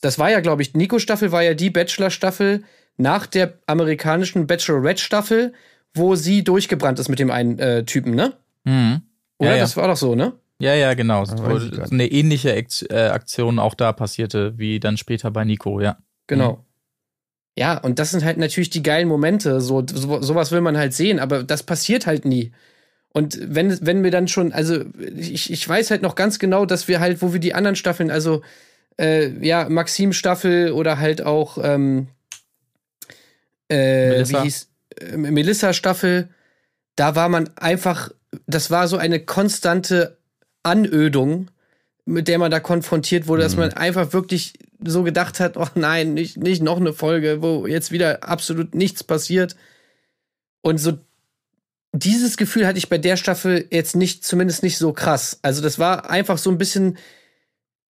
Das war ja, glaube ich, Nico-Staffel war ja die Bachelor-Staffel nach der amerikanischen Bachelorette-Staffel, wo sie durchgebrannt ist mit dem einen äh, Typen, ne? Mhm. Oder? Ja, ja. Das war doch so, ne? Ja, ja, genau. grad eine ähnliche äh, Aktion auch da passierte, wie dann später bei Nico, ja. Genau. Ja, und das sind halt natürlich die geilen Momente. So, so, sowas will man halt sehen, aber das passiert halt nie. Und wenn, wenn wir dann schon, also ich, ich weiß halt noch ganz genau, dass wir halt, wo wir die anderen Staffeln, also äh, ja, Maxim-Staffel oder halt auch ähm, äh, Melissa. wie hieß äh, Melissa-Staffel, da war man einfach, das war so eine konstante Anödung, mit der man da konfrontiert wurde, dass man einfach wirklich so gedacht hat, oh nein, nicht, nicht noch eine Folge, wo jetzt wieder absolut nichts passiert. Und so dieses Gefühl hatte ich bei der Staffel jetzt nicht, zumindest nicht so krass. Also das war einfach so ein bisschen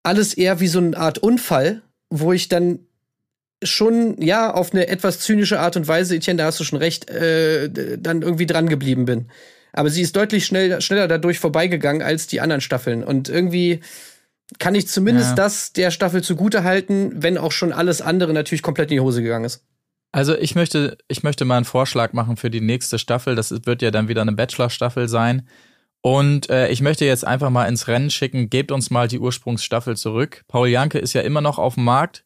alles eher wie so eine Art Unfall, wo ich dann schon, ja, auf eine etwas zynische Art und Weise, Etienne, da hast du schon recht, äh, dann irgendwie dran geblieben bin. Aber sie ist deutlich schnell, schneller dadurch vorbeigegangen als die anderen Staffeln. Und irgendwie, kann ich zumindest Ja. das der Staffel zugute halten, wenn auch schon alles andere natürlich komplett in die Hose gegangen ist. Also ich möchte, ich möchte mal einen Vorschlag machen für die nächste Staffel. Das wird ja dann wieder eine Bachelor-Staffel sein. Und äh, ich möchte jetzt einfach mal ins Rennen schicken, gebt uns mal die Ursprungsstaffel zurück. Paul Janke ist ja immer noch auf dem Markt.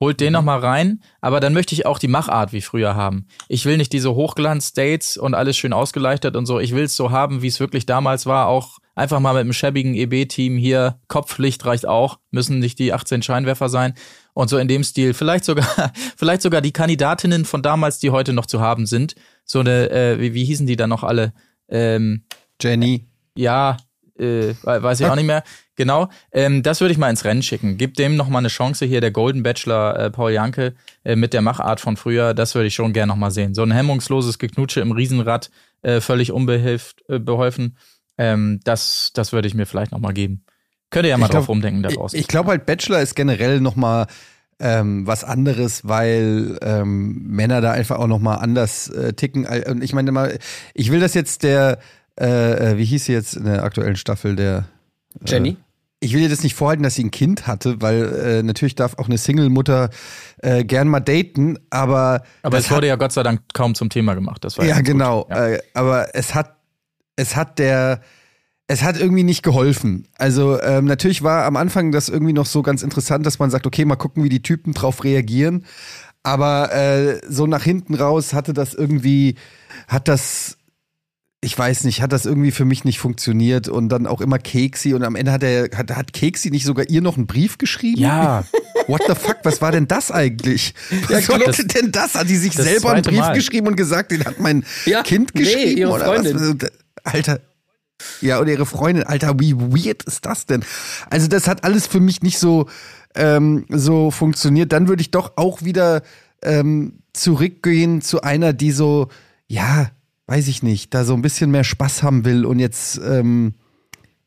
Holt den noch mal rein, aber dann möchte ich auch die Machart wie früher haben. Ich will nicht diese Hochglanz-Dates und alles schön ausgeleuchtet und so. Ich will es so haben, wie es wirklich damals war. Auch einfach mal mit einem schäbigen EB-Team hier. Kopflicht reicht auch. Müssen nicht die 18 Scheinwerfer sein. Und so in dem Stil. Vielleicht sogar, vielleicht sogar die Kandidatinnen von damals, die heute noch zu haben sind. So eine, äh, wie, wie hießen die dann noch alle? Ähm, Jenny. ja, äh, we- weiß ich auch nicht mehr. Genau, ähm, das würde ich mal ins Rennen schicken. Gib dem noch mal eine Chance hier, der Golden Bachelor äh, Paul Janke äh, mit der Machart von früher. Das würde ich schon gern noch mal sehen. So ein hemmungsloses Geknutsche im Riesenrad, äh, völlig unbeholfen. Äh, beholfen. Ähm, das, das würde ich mir vielleicht noch mal geben. Könnt ihr ja mal glaub- drauf rumdenken da Ich, ich glaube halt, Bachelor ist generell noch mal ähm, was anderes, weil ähm, Männer da einfach auch noch mal anders äh, ticken. Und ich meine mal, ich will das jetzt der, äh, äh, wie hieß sie jetzt in der aktuellen Staffel, der Jenny? ich will ihr das nicht vorhalten, dass sie ein Kind hatte, weil äh, natürlich darf auch eine Single-Mutter äh, gern mal daten, aber Aber es wurde ja Gott sei Dank kaum zum Thema gemacht. Das war ja, gut. genau. Ja. Äh, aber es hat, es hat der, es hat irgendwie nicht geholfen. Also ähm, natürlich war am Anfang das irgendwie noch so ganz interessant, dass man sagt, okay, mal gucken, wie die Typen drauf reagieren. Aber äh, so nach hinten raus hatte das irgendwie, hat das, ich weiß nicht, hat das irgendwie für mich nicht funktioniert und dann auch immer Keksi und am Ende hat er, hat, hat Keksi nicht sogar ihr noch einen Brief geschrieben? ja, What the fuck, was war denn das eigentlich? Was Gott, bedeutet denn das? Hat die sich selber einen Brief Mal. geschrieben und gesagt, den hat mein Ja, Kind nee, geschrieben? ihre oder Freundin. Was? Alter. Ja, oder ihre Freundin. Alter, wie weird ist das denn? Also, das hat alles für mich nicht so, ähm, so funktioniert. Dann würde ich doch auch wieder ähm, zurückgehen zu einer, die so, ja, weiß ich nicht, da so ein bisschen mehr Spaß haben will und jetzt, ähm,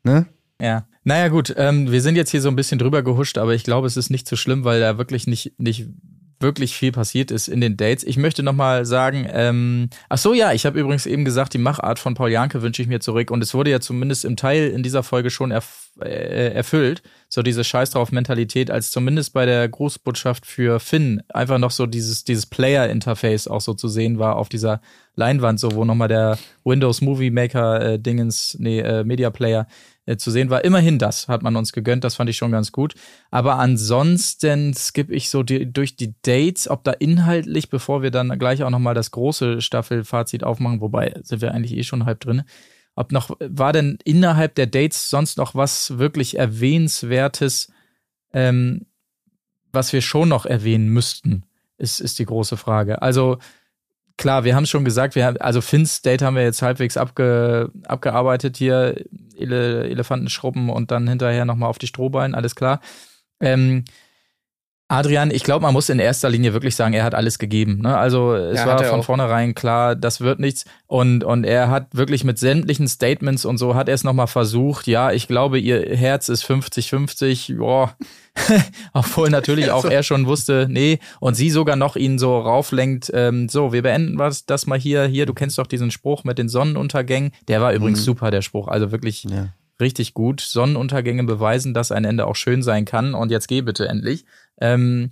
ne? Ja. Naja, gut, ähm, wir sind jetzt hier so ein bisschen drüber gehuscht, aber ich glaube, es ist nicht so schlimm, weil da wirklich nicht, nicht wirklich viel passiert ist in den Dates. Ich möchte noch mal sagen, ähm, ach so, ja, ich habe übrigens eben gesagt, die Machart von Paul Janke wünsche ich mir zurück und es wurde ja zumindest im Teil in dieser Folge schon erf äh, erfüllt, so diese Scheiß drauf Mentalität, als zumindest bei der Grußbotschaft für Finn einfach noch so dieses dieses Player Interface auch so zu sehen war auf dieser Leinwand, so wo noch mal der Windows Movie Maker äh, Dingens, nee, äh, Media Player äh, zu sehen war. Immerhin das hat man uns gegönnt, das fand ich schon ganz gut. Aber ansonsten skippe ich so die, durch die Dates, ob da inhaltlich, bevor wir dann gleich auch nochmal das große Staffelfazit aufmachen, wobei sind wir eigentlich eh schon halb drin. Ob noch, war denn innerhalb der Dates sonst noch was wirklich Erwähnenswertes, ähm, was wir schon noch erwähnen müssten, ist, ist die große Frage. Also, klar, wir haben es schon gesagt, wir haben, also Finns Date haben wir jetzt halbwegs abge, abgearbeitet hier, Ele, Elefantenschrubben und dann hinterher nochmal auf die Strohballen, alles klar. Ähm, Adrian, ich glaube, man muss in erster Linie wirklich sagen, er hat alles gegeben. Ne? Also es Ja, war von auch. vornherein klar, das wird nichts. Und, und er hat wirklich mit sämtlichen Statements und so hat er es nochmal versucht. Ja, ich glaube, ihr Herz ist 50-50. Joa. Obwohl natürlich auch er schon wusste, nee, und sie sogar noch ihn so rauflenkt, ähm, so, wir beenden was, das mal hier, hier, du kennst doch diesen Spruch mit den Sonnenuntergängen. Der war übrigens super, der Spruch. Also wirklich Ja. richtig gut. Sonnenuntergänge beweisen, dass ein Ende auch schön sein kann. Und jetzt geh bitte endlich. Ähm,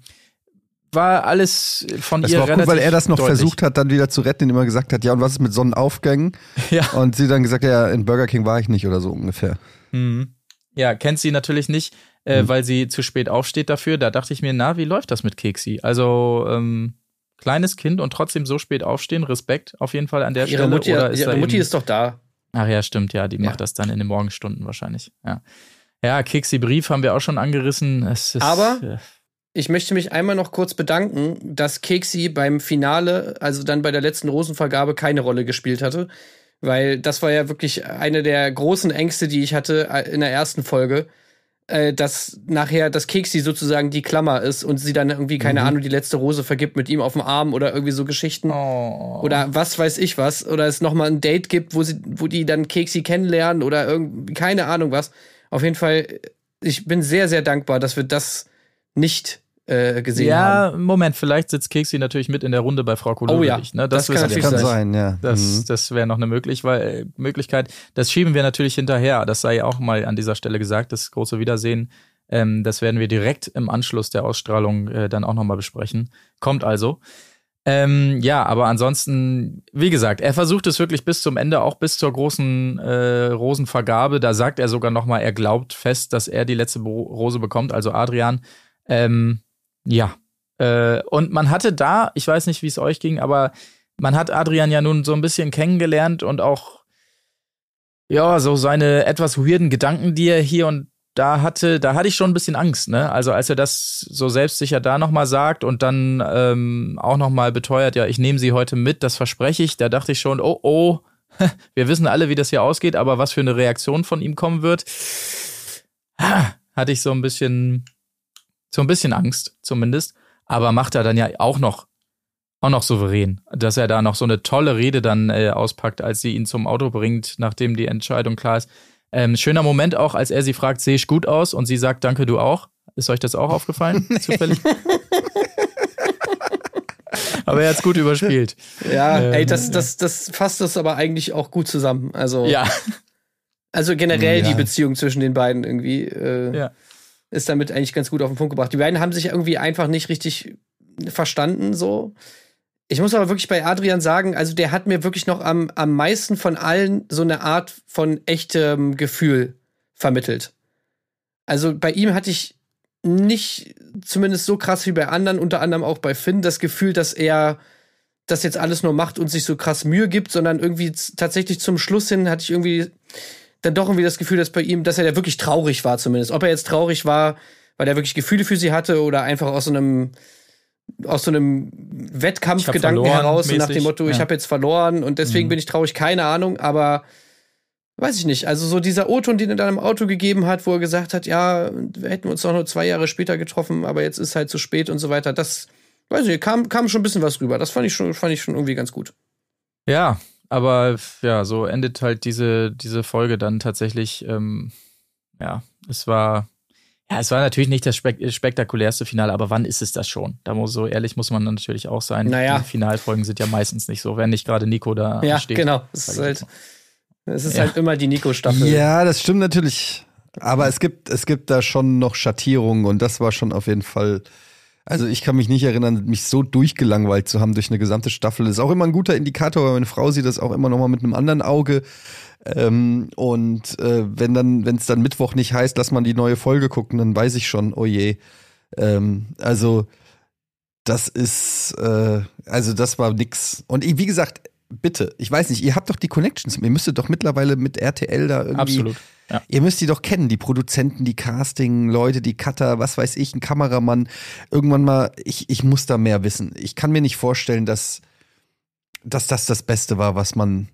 war alles von Das ihr war auch gut, weil er das noch deutlich. versucht hat, dann wieder zu retten, indem er gesagt hat, ja, und was ist mit Sonnenaufgängen? Ja. Und sie dann gesagt, ja, in Burger King war ich nicht oder so ungefähr. Mhm. Ja, kennt sie natürlich nicht, äh, Mhm. weil sie zu spät aufsteht dafür. Da dachte ich mir, na, wie läuft das mit Keksi? Also, ähm, kleines Kind und trotzdem so spät aufstehen, Respekt auf jeden Fall an der Ihre Stelle. Mutti, Oder ist ihre Mutti eben- ist doch da. Ach ja, stimmt, ja, die Ja. macht das dann in den Morgenstunden wahrscheinlich. Ja, ja Keksi Brief haben wir auch schon angerissen. Es ist, Aber- äh, Ich möchte mich einmal noch kurz bedanken, dass Keksi beim Finale, also dann bei der letzten Rosenvergabe, keine Rolle gespielt hatte. Weil das war ja wirklich eine der großen Ängste, die ich hatte äh, in der ersten Folge. Äh, dass nachher das Keksi sozusagen die Klammer ist und sie dann irgendwie, keine Ahnung, die letzte Rose vergibt mit ihm auf dem Arm oder irgendwie so Geschichten. oh. Oder was weiß ich was. Oder es nochmal ein Date gibt, wo sie, wo die dann Keksi kennenlernen oder irgendwie, keine Ahnung was. Auf jeden Fall, ich bin sehr, sehr dankbar, dass wir das nicht äh, gesehen ja, haben. Moment, vielleicht sitzt Keksi natürlich mit in der Runde bei Frau Kolowitsch. Oh ja, ne? das kann wissen wir natürlich nicht. Kann sein. sein, ja. Das, Mhm. das wäre noch eine möglich, weil, äh, Möglichkeit. Das schieben wir natürlich hinterher. Das sei auch mal an dieser Stelle gesagt. Das große Wiedersehen Ähm, das werden wir direkt im Anschluss der Ausstrahlung äh, dann auch nochmal besprechen. Kommt also. Ähm, ja, aber ansonsten, wie gesagt, er versucht es wirklich bis zum Ende, auch bis zur großen äh, Rosenvergabe. Da sagt er sogar nochmal, er glaubt fest, dass er die letzte Bo Rose bekommt, also Adrian. Ähm, ja. Äh, und man hatte da, ich weiß nicht, wie es euch ging, aber man hat Adrian ja nun so ein bisschen kennengelernt und auch, ja, so seine etwas weirden Gedanken, die er hier und da hatte, da hatte ich schon ein bisschen Angst, ne? Also als er das so selbstsicher da nochmal sagt und dann ähm, auch nochmal beteuert, ja, ich nehme sie heute mit, das verspreche ich, da dachte ich schon, oh oh, wir wissen alle, wie das hier ausgeht, aber was für eine Reaktion von ihm kommen wird, hatte ich so ein bisschen, so ein bisschen Angst, zumindest. Aber macht er dann ja auch noch, auch noch souverän, dass er da noch so eine tolle Rede dann äh, auspackt, als sie ihn zum Auto bringt, nachdem die Entscheidung klar ist. Ähm, schöner Moment auch, als er sie fragt, sehe ich gut aus? Und sie sagt, danke, du auch. Ist euch das auch aufgefallen? Zufällig? aber er hat es gut überspielt. Ja, Ähm, ey, das, das, das fasst das aber eigentlich auch gut zusammen. Also, Ja, also generell Ja. die Beziehung zwischen den beiden irgendwie äh, Ja. Ist damit eigentlich ganz gut auf den Punkt gebracht. Die beiden haben sich irgendwie einfach nicht richtig verstanden, so. Ich muss aber wirklich bei Adrian sagen, also der hat mir wirklich noch am, am meisten von allen so eine Art von echtem Gefühl vermittelt. Also bei ihm hatte ich nicht zumindest so krass wie bei anderen, unter anderem auch bei Finn, das Gefühl, dass er das jetzt alles nur macht und sich so krass Mühe gibt, sondern irgendwie tatsächlich zum Schluss hin hatte ich irgendwie dann doch irgendwie das Gefühl, dass bei ihm, dass er da wirklich traurig war zumindest. Ob er jetzt traurig war, weil er wirklich Gefühle für sie hatte oder einfach aus so einem aus so einem Wettkampfgedanken heraus, so nach mäßig, dem Motto, ich ja. habe jetzt verloren und deswegen Mhm. bin ich traurig, keine Ahnung, aber weiß ich nicht. Also so dieser O-Ton, den er dann im Auto gegeben hat, wo er gesagt hat, ja, wir hätten uns doch nur zwei Jahre später getroffen, aber jetzt ist halt zu spät und so weiter. Das, weiß ich, kam, kam schon ein bisschen was rüber. Das fand ich schon, fand ich schon irgendwie ganz gut. Ja, aber ja, so endet halt diese, diese Folge dann tatsächlich. Ähm, ja, es war, ja, es war natürlich nicht das spek spektakulärste Finale, aber wann ist es das schon? Da muss so ehrlich muss man dann natürlich auch sein. Naja. Die Finalfolgen sind ja meistens nicht so, wenn nicht gerade Nico da Ja, steht. genau. Es ist halt, es ist Ja. halt immer die Nico-Staffel. Ja, das stimmt natürlich. Aber es gibt, es gibt da schon noch Schattierungen und das war schon auf jeden Fall. Also ich kann mich nicht erinnern, mich so durchgelangweilt zu haben durch eine gesamte Staffel. Das ist auch immer ein guter Indikator, weil meine Frau sieht das auch immer noch mal mit einem anderen Auge. Ähm, und äh, wenn dann, wenn es dann Mittwoch nicht heißt, lass man die neue Folge gucken, dann weiß ich schon, oh je. Ähm, also das ist, äh, also das war nix. Und ich- wie gesagt, bitte, ich weiß nicht, ihr habt doch die Connections, ihr müsstet doch mittlerweile mit RTL da irgendwie. Absolut. Ja. Ihr müsst die doch kennen, die Produzenten, die Casting, Leute, die Cutter, was weiß ich, ein Kameramann. Irgendwann mal, ich, ich muss da mehr wissen. Ich kann mir nicht vorstellen, dass, dass das das Beste war, was man,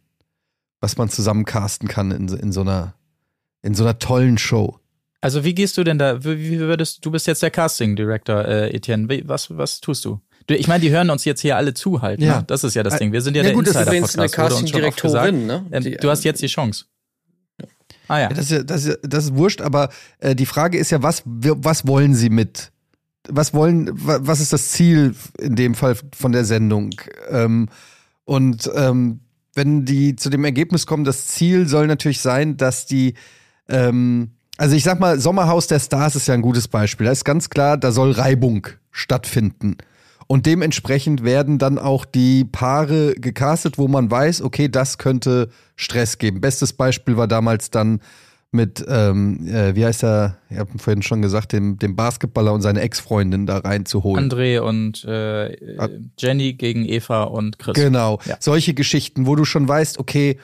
was man zusammen casten kann in, so- in so einer, in so einer tollen Show. Also wie gehst du denn da, wie, wie würdest, du bist jetzt der Casting Director, äh, Etienne, wie, was, was tust du? du? Ich meine, die hören uns jetzt hier alle zu halt, Ja. ne? Das ist ja das Ja, Ding. Wir sind ja, ja der gut, das ist Übrigens eine Insider-Podcast, oft gesagt. Casting-Direktorin, ne? Ähm, Die- du hast jetzt die Chance. Ah ja. Das, ist das, ist das ist wurscht, aber äh, die Frage ist ja, was, was wollen sie mit? Was wollen, wa- was ist das Ziel in dem Fall von der Sendung? Ähm, und ähm, wenn die zu dem Ergebnis kommen, das Ziel soll natürlich sein, dass die, ähm, also ich sag mal, Sommerhaus der Stars ist ja ein gutes Beispiel. Da ist ganz klar, da soll Reibung stattfinden. Und dementsprechend werden dann auch die Paare gecastet, wo man weiß, okay, das könnte Stress geben. Bestes Beispiel war damals dann mit, ähm, äh, wie heißt er, ich habe vorhin schon gesagt, dem, dem Basketballer und seine Ex-Freundin da reinzuholen. André und äh, äh, Jenny gegen Eva und Chris. Genau, Ja. solche Geschichten, wo du schon weißt, okay,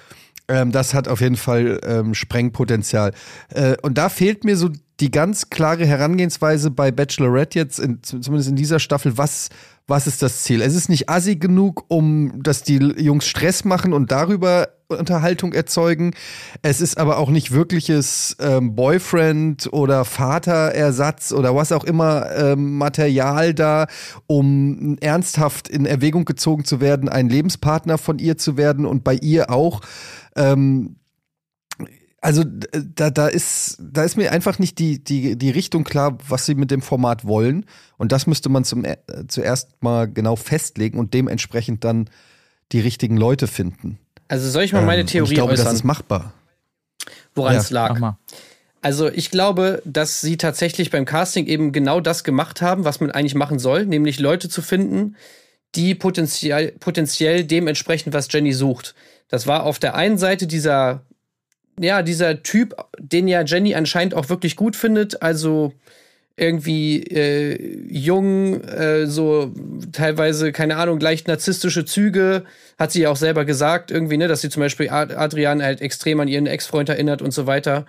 ähm, das hat auf jeden Fall ähm, Sprengpotenzial. Äh, und da fehlt mir so die ganz klare Herangehensweise bei Bachelorette jetzt, in, zumindest in dieser Staffel, was, was ist das Ziel? Es ist nicht assi genug, um dass die Jungs Stress machen und darüber Unterhaltung erzeugen. Es ist aber auch nicht wirkliches ähm, Boyfriend oder Vaterersatz oder was auch immer ähm, Material da, um ernsthaft in Erwägung gezogen zu werden, ein Lebenspartner von ihr zu werden und bei ihr auch. Ähm, also d- da, da ist da ist mir einfach nicht die, die, die Richtung klar, was sie mit dem Format wollen. Und das müsste man zum, äh, zuerst mal genau festlegen und dementsprechend dann die richtigen Leute finden. Also soll ich mal meine Ähm, Theorie ich glaube, äußern, das ist machbar. woran ja, es lag? Also ich glaube, dass sie tatsächlich beim Casting eben genau das gemacht haben, was man eigentlich machen soll, nämlich Leute zu finden, die potenziell, potenziell dementsprechend, was Jenny sucht. Das war auf der einen Seite dieser, ja, dieser Typ, den ja Jenny anscheinend auch wirklich gut findet, also irgendwie äh, jung, äh, so teilweise, keine Ahnung, leicht narzisstische Züge, hat sie ja auch selber gesagt, irgendwie, ne, dass sie zum Beispiel Adrian halt extrem an ihren Ex-Freund erinnert und so weiter.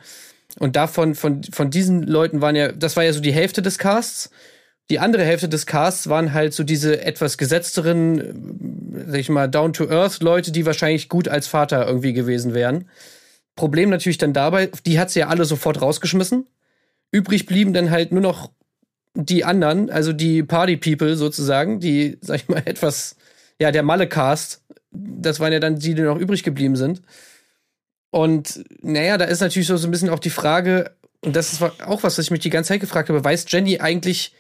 Und davon, von, von diesen Leuten waren ja, das war ja so die Hälfte des Casts. Die andere Hälfte des Casts waren halt so diese etwas gesetzteren, äh, sag ich mal, down-to-earth-Leute, die wahrscheinlich gut als Vater irgendwie gewesen wären. Problem natürlich dann dabei, die hat sie ja alle sofort rausgeschmissen Übrig blieben dann halt nur noch die anderen, also die Party People sozusagen, die, sag ich mal, etwas, ja, der Malle-Cast. Das waren ja dann die, die noch übrig geblieben sind. Und naja, da ist natürlich so, so ein bisschen auch die Frage, und das ist auch was, was ich mich die ganze Zeit gefragt habe, weiß Jenny eigentlich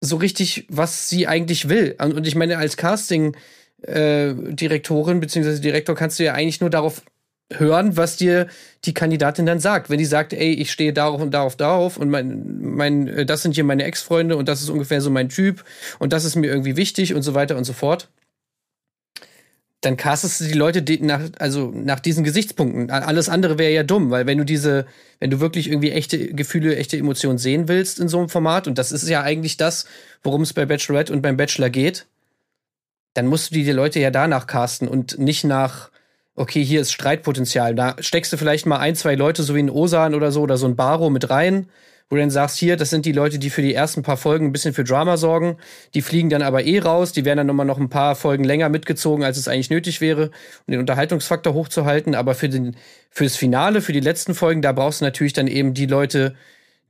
so richtig, was sie eigentlich will? Und ich meine, als Casting-Direktorin äh, bzw. Direktor kannst du ja eigentlich nur darauf hören, was dir die Kandidatin dann sagt. Wenn die sagt, ey, ich stehe darauf und darauf, darauf und mein, mein, äh, das sind hier meine Ex-Freunde und das ist ungefähr so mein Typ und das ist mir irgendwie wichtig und so weiter und so fort. Dann castest du die Leute nach, also nach diesen Gesichtspunkten. Alles andere wäre ja dumm, weil wenn du diese, wenn du wirklich irgendwie echte Gefühle, echte Emotionen sehen willst in so einem Format, und das ist ja eigentlich das, worum es bei Bachelorette und beim Bachelor geht, dann musst du die, die Leute ja danach casten und nicht nach, okay, hier ist Streitpotenzial. Da steckst du vielleicht mal ein, zwei Leute, so wie ein Osan oder so, oder so ein Baro mit rein, wo du dann sagst, hier, das sind die Leute, die für die ersten paar Folgen ein bisschen für Drama sorgen. Die fliegen dann aber eh raus, die werden dann nochmal noch ein paar Folgen länger mitgezogen, als es eigentlich nötig wäre, um den Unterhaltungsfaktor hochzuhalten. Aber für den, fürs Finale, für die letzten Folgen, da brauchst du natürlich dann eben die Leute,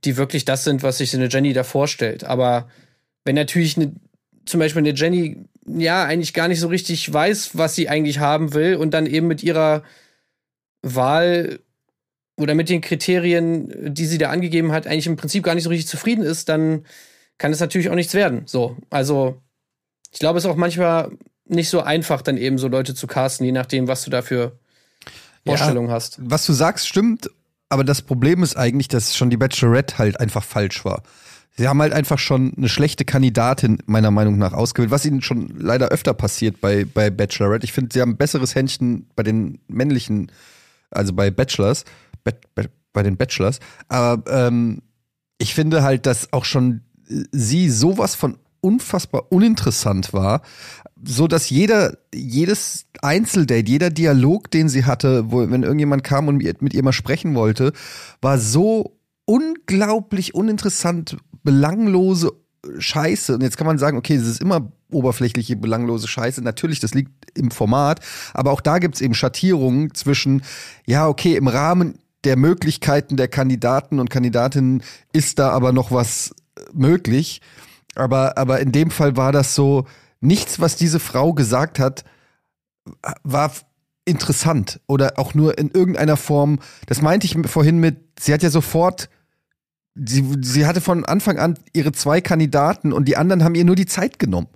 die wirklich das sind, was sich eine Jenny da vorstellt. Aber wenn natürlich eine, zum Beispiel eine Jenny ja eigentlich gar nicht so richtig weiß, was sie eigentlich haben will und dann eben mit ihrer Wahl oder mit den Kriterien, die sie da angegeben hat, eigentlich im Prinzip gar nicht so richtig zufrieden ist, dann kann es natürlich auch nichts werden. So, also ich glaube, es ist auch manchmal nicht so einfach, dann eben so Leute zu casten, je nachdem, was du da für Vorstellungen ja, hast. Was du sagst, stimmt, aber das Problem ist eigentlich, dass schon die Bachelorette halt einfach falsch war. Sie haben halt einfach schon eine schlechte Kandidatin, meiner Meinung nach, ausgewählt, was ihnen schon leider öfter passiert bei, bei Bachelorette. Ich finde, sie haben ein besseres Händchen bei den männlichen, also bei Bachelors, be, be, bei den Bachelors. Aber ähm, ich finde halt, dass auch schon sie sowas von unfassbar uninteressant war, so dass jeder, jedes Einzeldate, jeder Dialog, den sie hatte, wo, wenn irgendjemand kam und mit ihr mal sprechen wollte, war so unglaublich uninteressant belanglose Scheiße. Und jetzt kann man sagen, okay, es ist immer oberflächliche, belanglose Scheiße. Natürlich, das liegt im Format. Aber auch da gibt es eben Schattierungen zwischen, ja, okay, im Rahmen der Möglichkeiten der Kandidaten und Kandidatinnen ist da aber noch was möglich. Aber, aber in dem Fall war das so, nichts, was diese Frau gesagt hat, war interessant oder auch nur in irgendeiner Form. Das meinte ich vorhin mit, sie hat ja sofort sie, sie hatte von Anfang an ihre zwei Kandidaten und die anderen haben ihr nur die Zeit genommen.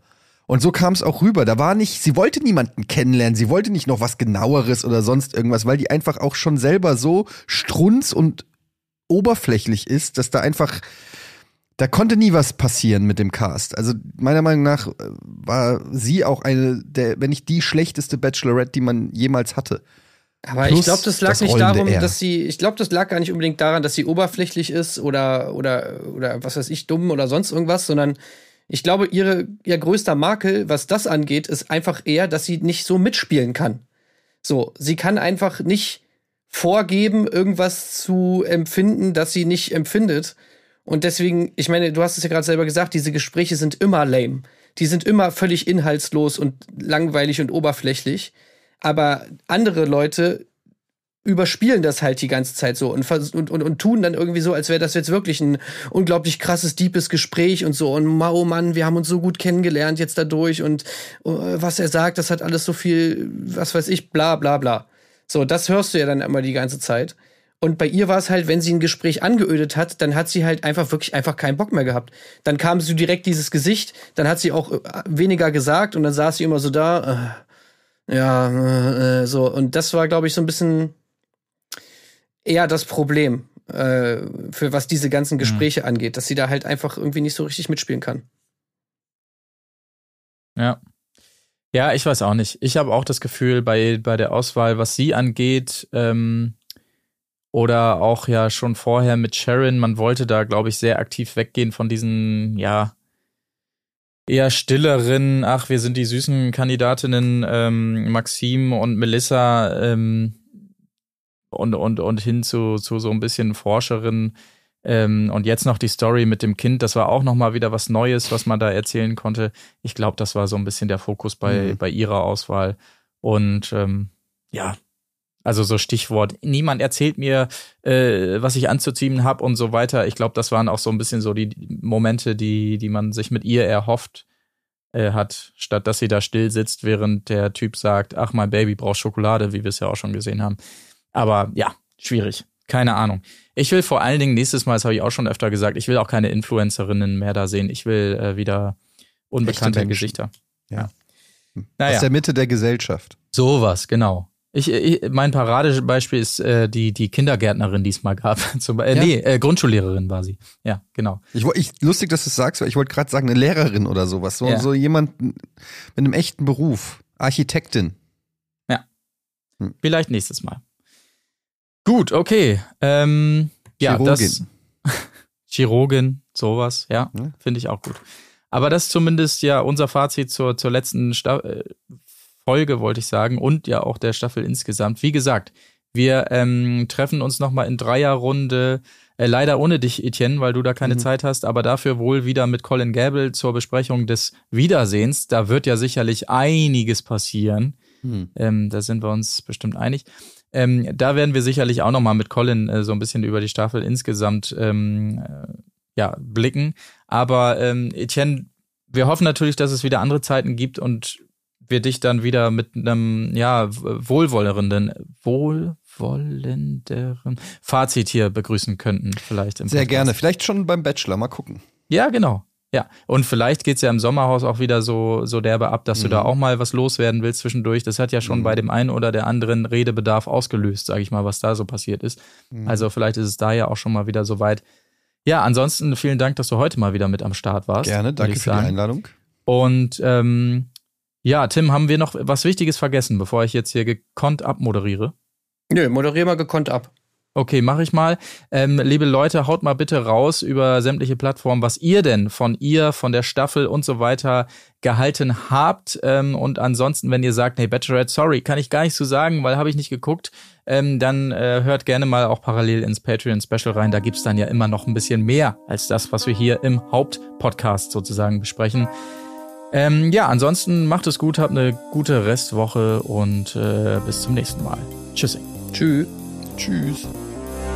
Und so kam es auch rüber. Da war nicht, sie wollte niemanden kennenlernen, sie wollte nicht noch was genaueres oder sonst irgendwas, weil die einfach auch schon selber so strunz und oberflächlich ist, dass da einfach, da konnte nie was passieren mit dem Cast. Also meiner Meinung nach äh, war sie auch eine der, wenn nicht die schlechteste Bachelorette, die man jemals hatte. Aber Plus ich glaube, das lag das nicht darum, R. dass sie, ich glaube, das lag gar nicht unbedingt daran, dass sie oberflächlich ist oder, oder, oder was weiß ich, dumm oder sonst irgendwas, sondern ich glaube, ihre, ihr größter Makel, was das angeht, ist einfach eher, dass sie nicht so mitspielen kann. So, sie kann einfach nicht vorgeben, irgendwas zu empfinden, das sie nicht empfindet. Und deswegen, ich meine, du hast es ja gerade selber gesagt, diese Gespräche sind immer lame. Die sind immer völlig inhaltslos und langweilig und oberflächlich. Aber andere Leute überspielen das halt die ganze Zeit so und, und, und, und tun dann irgendwie so, als wäre das jetzt wirklich ein unglaublich krasses, deepes Gespräch und so. Und oh Mann, wir haben uns so gut kennengelernt jetzt dadurch und uh, was er sagt, das hat alles so viel, was weiß ich, bla bla bla. So, das hörst du ja dann immer die ganze Zeit. Und bei ihr war es halt, wenn sie ein Gespräch angeödet hat, dann hat sie halt einfach wirklich einfach keinen Bock mehr gehabt. Dann kam so direkt dieses Gesicht, dann hat sie auch äh, weniger gesagt und dann saß sie immer so da. Äh, ja, äh, so. Und das war, glaube ich, so ein bisschen eher das Problem. äh, für was diese ganzen Gespräche angeht, dass sie da halt einfach irgendwie nicht so richtig mitspielen kann. Ja. Ja, ich weiß auch nicht. Ich habe auch das Gefühl, bei, bei der Auswahl, was sie angeht, ähm, oder auch ja schon vorher mit Sharon, man wollte da, glaube ich, sehr aktiv weggehen von diesen, ja, eher stilleren, ach, wir sind die süßen Kandidatinnen, ähm, Maxim und Melissa, ähm, und, und, und hin zu, zu so ein bisschen Forscherin. Ähm, und jetzt noch die Story mit dem Kind, das war auch nochmal wieder was Neues, was man da erzählen konnte. Ich glaube, das war so ein bisschen der Fokus bei, Mhm. bei ihrer Auswahl. Und ähm, ja, also so Stichwort, niemand erzählt mir, äh, was ich anzuziehen habe und so weiter. Ich glaube, das waren auch so ein bisschen so die Momente, die, die man sich mit ihr erhofft äh, hat, statt dass sie da still sitzt, während der Typ sagt, ach, mein Baby braucht Schokolade, wie wir es ja auch schon gesehen haben. Aber ja, schwierig. Keine Ahnung. Ich will vor allen Dingen nächstes Mal, das habe ich auch schon öfter gesagt, ich will auch keine Influencerinnen mehr da sehen. Ich will äh, wieder unbekannte. Gesichter. Ja. Naja. Aus der Mitte der Gesellschaft. Sowas, genau. Ich, ich, mein Paradebeispiel ist äh, die, die Kindergärtnerin, die es mal gab. Zum, äh, Ja. Nee, äh, Grundschullehrerin war sie. Ja, genau. Ich, ich, lustig, dass du es sagst, weil ich wollte gerade sagen, eine Lehrerin oder sowas. So, Ja. so jemand mit einem echten Beruf. Architektin. Vielleicht nächstes Mal. Gut, okay. Ähm, ja, das. Chirurgin. Chirurgin, sowas, ja, Ja. finde ich auch gut. Aber das ist zumindest ja unser Fazit zur, zur letzten Sta äh, Folge, wollte ich sagen, und ja auch der Staffel insgesamt. Wie gesagt, wir ähm, treffen uns nochmal in Dreierrunde, äh, leider ohne dich, Etienne, weil du da keine Mhm. Zeit hast, aber dafür wohl wieder mit Colin Gable zur Besprechung des Wiedersehens. Da wird ja sicherlich einiges passieren. Hm. Ähm, da sind wir uns bestimmt einig. Ähm, da werden wir sicherlich auch nochmal mit Colin äh, so ein bisschen über die Staffel insgesamt ähm, äh, ja, blicken. Aber ähm, Etienne, wir hoffen natürlich, dass es wieder andere Zeiten gibt und wir dich dann wieder mit einem ja wohlwollenden, wohlwollenderen Fazit hier begrüßen könnten, vielleicht im Sehr Podcast. gerne. Vielleicht schon beim Bachelor. Mal gucken. Ja, genau. Ja, und vielleicht geht's ja im Sommerhaus auch wieder so, so derbe ab, dass du da auch mal was loswerden willst zwischendurch. Das hat ja schon Mhm. bei dem einen oder der anderen Redebedarf ausgelöst, sage ich mal, was da so passiert ist. Mhm. Also vielleicht ist es da ja auch schon mal wieder soweit. Ja, ansonsten vielen Dank, dass du heute mal wieder mit am Start warst. Gerne. Danke für die. Einladung. Und ähm, ja, Tim, haben wir noch was Wichtiges vergessen, bevor ich jetzt hier gekonnt abmoderiere? Nö, moderier mal gekonnt ab. Okay, mache ich mal. Ähm, liebe Leute, haut mal bitte raus über sämtliche Plattformen, was ihr denn von ihr, von der Staffel und so weiter gehalten habt. Ähm, und ansonsten, wenn ihr sagt, nee, Bachelorette, sorry, kann ich gar nicht so sagen, weil habe ich nicht geguckt, ähm, dann äh, hört gerne mal auch parallel ins Patreon-Special rein. Da gibt's dann ja immer noch ein bisschen mehr als das, was wir hier im Hauptpodcast sozusagen besprechen. Ähm, ja, ansonsten macht es gut, habt eine gute Restwoche und äh, bis zum nächsten Mal. Tschüssing. Tschüss. Tschüss.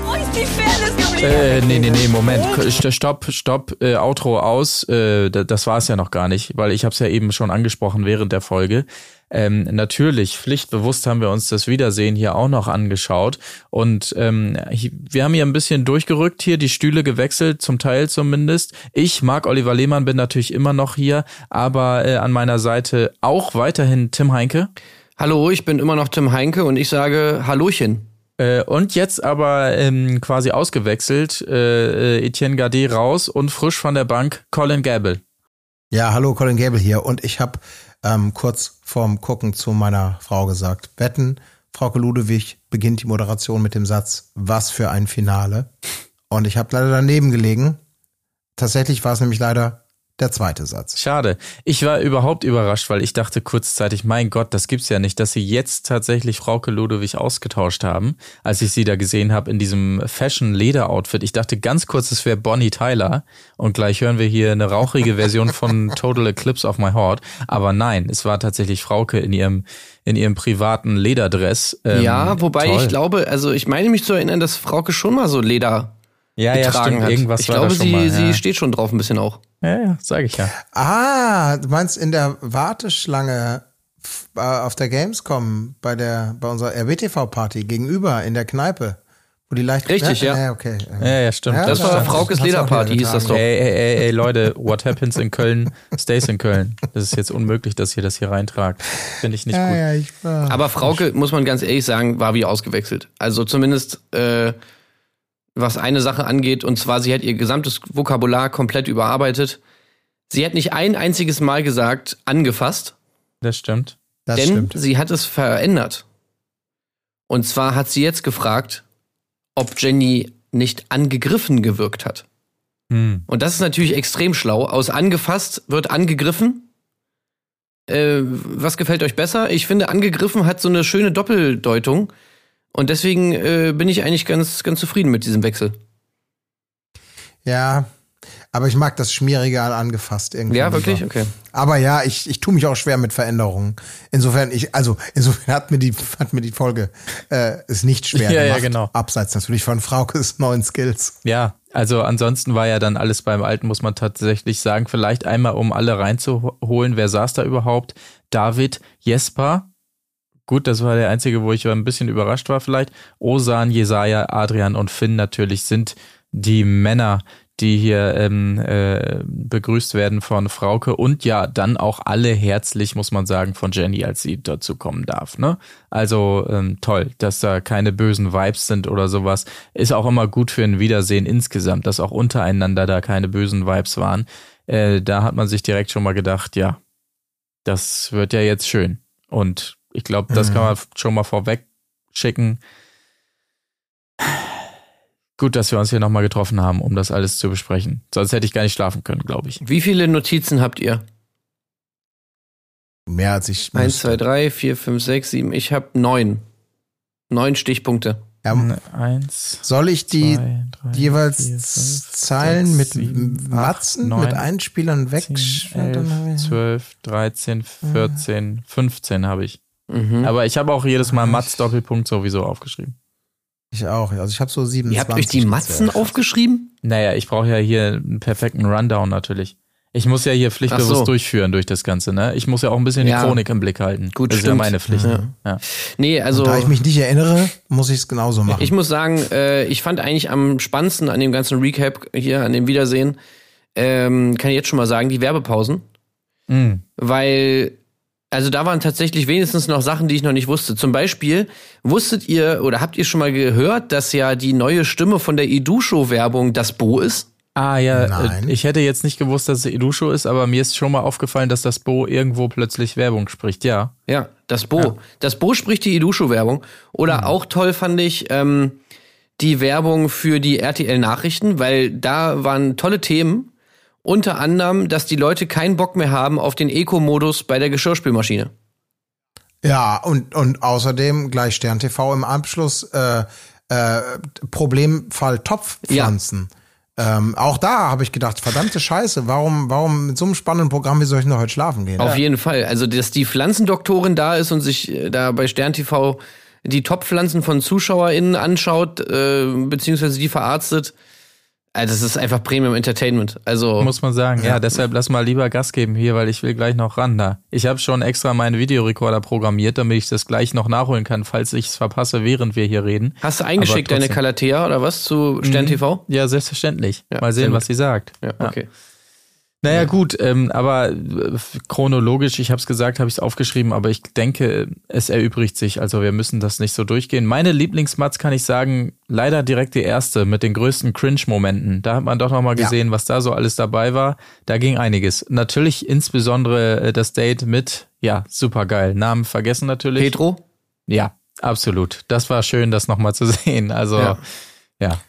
Wo ist die Fairness geblieben? Äh, nee, nee, nee, Moment. St- Stopp, stopp, äh, Outro aus. Äh, da- das war es ja noch gar nicht, weil ich habe es ja eben schon angesprochen während der Folge. Ähm, natürlich, pflichtbewusst haben wir uns das Wiedersehen hier auch noch angeschaut. Und ähm, wir haben hier ein bisschen durchgerückt, hier die Stühle gewechselt, zum Teil zumindest. Ich, Marc Oliver Lehmann, bin natürlich immer noch hier, aber äh, an meiner Seite auch weiterhin Tim Heinke. Hallo, ich bin immer noch Tim Heinke und ich sage Hallochen. Äh, und jetzt aber ähm, quasi ausgewechselt, äh, äh, Etienne Gardet raus und frisch von der Bank Colin Gable. Ja, hallo, Colin Gable hier. Und ich habe ähm, kurz vorm Gucken zu meiner Frau gesagt, wetten, Frauke Ludewig beginnt die Moderation mit dem Satz, was für ein Finale. Und ich habe leider daneben gelegen. Tatsächlich war es nämlich leider der zweite Satz. Schade. Ich war überhaupt überrascht, weil ich dachte kurzzeitig, mein Gott, das gibt's ja nicht, dass sie jetzt tatsächlich Frauke Ludewig ausgetauscht haben, als ich sie da gesehen habe in diesem Fashion-Leder-Outfit. Ich dachte ganz kurz, es wäre Bonnie Tyler und gleich hören wir hier eine rauchige Version von Total Eclipse of My Heart. Aber nein, es war tatsächlich Frauke in ihrem in ihrem privaten Lederdress. Ähm, ja, wobei toll. ich glaube, also ich meine mich zu erinnern, dass Frauke schon mal so Leder ja, ja, getragen stimmt, hat. irgendwas ich war glaube, sie, mal. ja. sie steht schon drauf ein bisschen auch. ja, ja, sag ich ja. Ah, du meinst in der Warteschlange äh, auf der Gamescom bei der bei unserer RWTV-Party gegenüber in der Kneipe, wo die leicht Richtig, ja. ja. okay. Ja, ja, stimmt. Das war stimmt. Fraukes Lederparty, hieß das doch. Ey, ey, ey, ey, Leute, what happens in Köln, stays in Köln. Das ist jetzt unmöglich, dass ihr das hier reintragt. Finde ich nicht Ja, gut. ja, ich war. Aber Frauke, muss man ganz ehrlich sagen, war wie ausgewechselt. Also zumindest äh, was eine Sache angeht, und zwar, sie hat ihr gesamtes Vokabular komplett überarbeitet. Sie hat nicht ein einziges Mal gesagt, angefasst, Das stimmt. Das denn stimmt. sie hat es verändert. Und zwar hat sie jetzt gefragt, ob Jenny nicht angegriffen gewirkt hat. Hm. Und das ist natürlich extrem schlau. Aus angefasst wird angegriffen. Äh, was gefällt euch besser? Ich finde, angegriffen hat so eine schöne Doppeldeutung. Und deswegen äh, bin ich eigentlich ganz, ganz zufrieden mit diesem Wechsel. Ja, aber ich mag das Schmierige an angefasst irgendwie. Ja, lieber. wirklich? Okay. Aber ja, ich, ich tue mich auch schwer mit Veränderungen. Insofern, ich, also insofern hat mir die, hat mir die Folge äh, ist nicht schwer Ja, ja, genau. Abseits natürlich von Fraukes neuen Skills. Ja, also ansonsten war ja dann alles beim Alten, muss man tatsächlich sagen. Vielleicht einmal, um alle reinzuholen, wer saß da überhaupt? David, Jesper, gut, das war der einzige, wo ich ein bisschen überrascht war vielleicht. Osan, Jesaja, Adrian und Finn natürlich sind die Männer, die hier ähm, äh, begrüßt werden von Frauke und ja, dann auch alle herzlich, muss man sagen, von Jenny, als sie dazu kommen darf. Ne? Also ähm, toll, dass da keine bösen Vibes sind oder sowas. Ist auch immer gut für ein Wiedersehen insgesamt, dass auch untereinander da keine bösen Vibes waren. Äh, da hat man sich direkt schon mal gedacht, ja, das wird ja jetzt schön. Und ich glaube, das kann man schon mal vorweg schicken. Gut, dass wir uns hier nochmal getroffen haben, um das alles zu besprechen. Sonst hätte ich gar nicht schlafen können, glaube ich. Wie viele Notizen habt ihr? Mehr als ich. Eins, zwei, drei, vier, fünf, sechs, sieben. Ich habe neun. Neun Stichpunkte. Ja, Eins, soll ich die zwei, drei, jeweils vier, fünf, Zeilen sechs, mit sieben, Matzen, acht, mit neun, Einspielern 10, wegschneiden? 11, 12, 13, 14, 15 habe ich. Mhm. Aber ich habe auch jedes Mal Mats Doppelpunkt sowieso aufgeschrieben. Ich auch. Also ich habe so 27. Ihr habt euch die Matzen aufgeschrieben? Naja, ich brauche ja hier einen perfekten Rundown natürlich. Ich muss ja hier pflichtbewusst so. durchführen durch das Ganze, ne? Ich muss ja auch ein bisschen Ja. die Chronik im Blick halten. Gut, das ist ja stimmt. meine Pflicht. Ja. Ja. Nee, also. Da ich mich nicht erinnere, muss ich es genauso machen. Ich muss sagen, äh, ich fand eigentlich am spannendsten an dem ganzen Recap hier, an dem Wiedersehen, ähm, kann ich jetzt schon mal sagen, die Werbepausen. Mhm. Weil, also da waren tatsächlich wenigstens noch Sachen, die ich noch nicht wusste. Zum Beispiel, wusstet ihr oder habt ihr schon mal gehört, dass ja die neue Stimme von der Edu-Show-Werbung das Bo ist? Ah ja, Nein. äh, ich hätte jetzt nicht gewusst, dass es Edusho ist, aber mir ist schon mal aufgefallen, dass das Bo irgendwo plötzlich Werbung spricht. Ja. Ja, das Bo. Das Bo spricht die Edu-Show-Werbung. Oder auch toll fand ich ähm, die Werbung für die RTL-Nachrichten, weil da waren tolle Themen. Unter anderem, dass die Leute keinen Bock mehr haben auf den Eco-Modus bei der Geschirrspülmaschine. Ja, und, und außerdem gleich Stern TV im Anschluss äh, äh, Problemfall Topfpflanzen. Ähm, auch da habe ich gedacht, verdammte Scheiße, warum, warum mit so einem spannenden Programm, wie soll ich denn heute schlafen gehen? Auf jeden Fall. Also, dass die Pflanzendoktorin da ist und sich äh, da bei Stern TV die Top-Pflanzen von ZuschauerInnen anschaut, äh, beziehungsweise die verarztet. Also, das ist einfach Premium Entertainment. Also, Muss man sagen. Ja, deshalb lass mal lieber Gas geben hier, weil ich will gleich noch ran da. Ich habe schon extra meinen Videorekorder programmiert, damit ich das gleich noch nachholen kann, falls ich es verpasse, während wir hier reden. hast du eingeschickt deine. Kalatea oder was zu Stern TV? Ja, selbstverständlich. Ja, mal sehen, was sie sagt. Ja, okay. Naja, gut, ähm, aber äh, chronologisch, ich habe es gesagt, habe ich es aufgeschrieben, aber ich denke, es erübrigt sich. Also wir müssen das nicht so durchgehen. Meine Lieblingsmats kann ich sagen, leider direkt die erste mit den größten Cringe-Momenten. Da hat man doch nochmal Ja. gesehen, was da so alles dabei war. Da ging einiges. Natürlich insbesondere äh, das Date mit, ja, super geil. Namen vergessen natürlich. Petro? Ja, absolut. Das war schön, das nochmal zu sehen. Also, Ja. ja.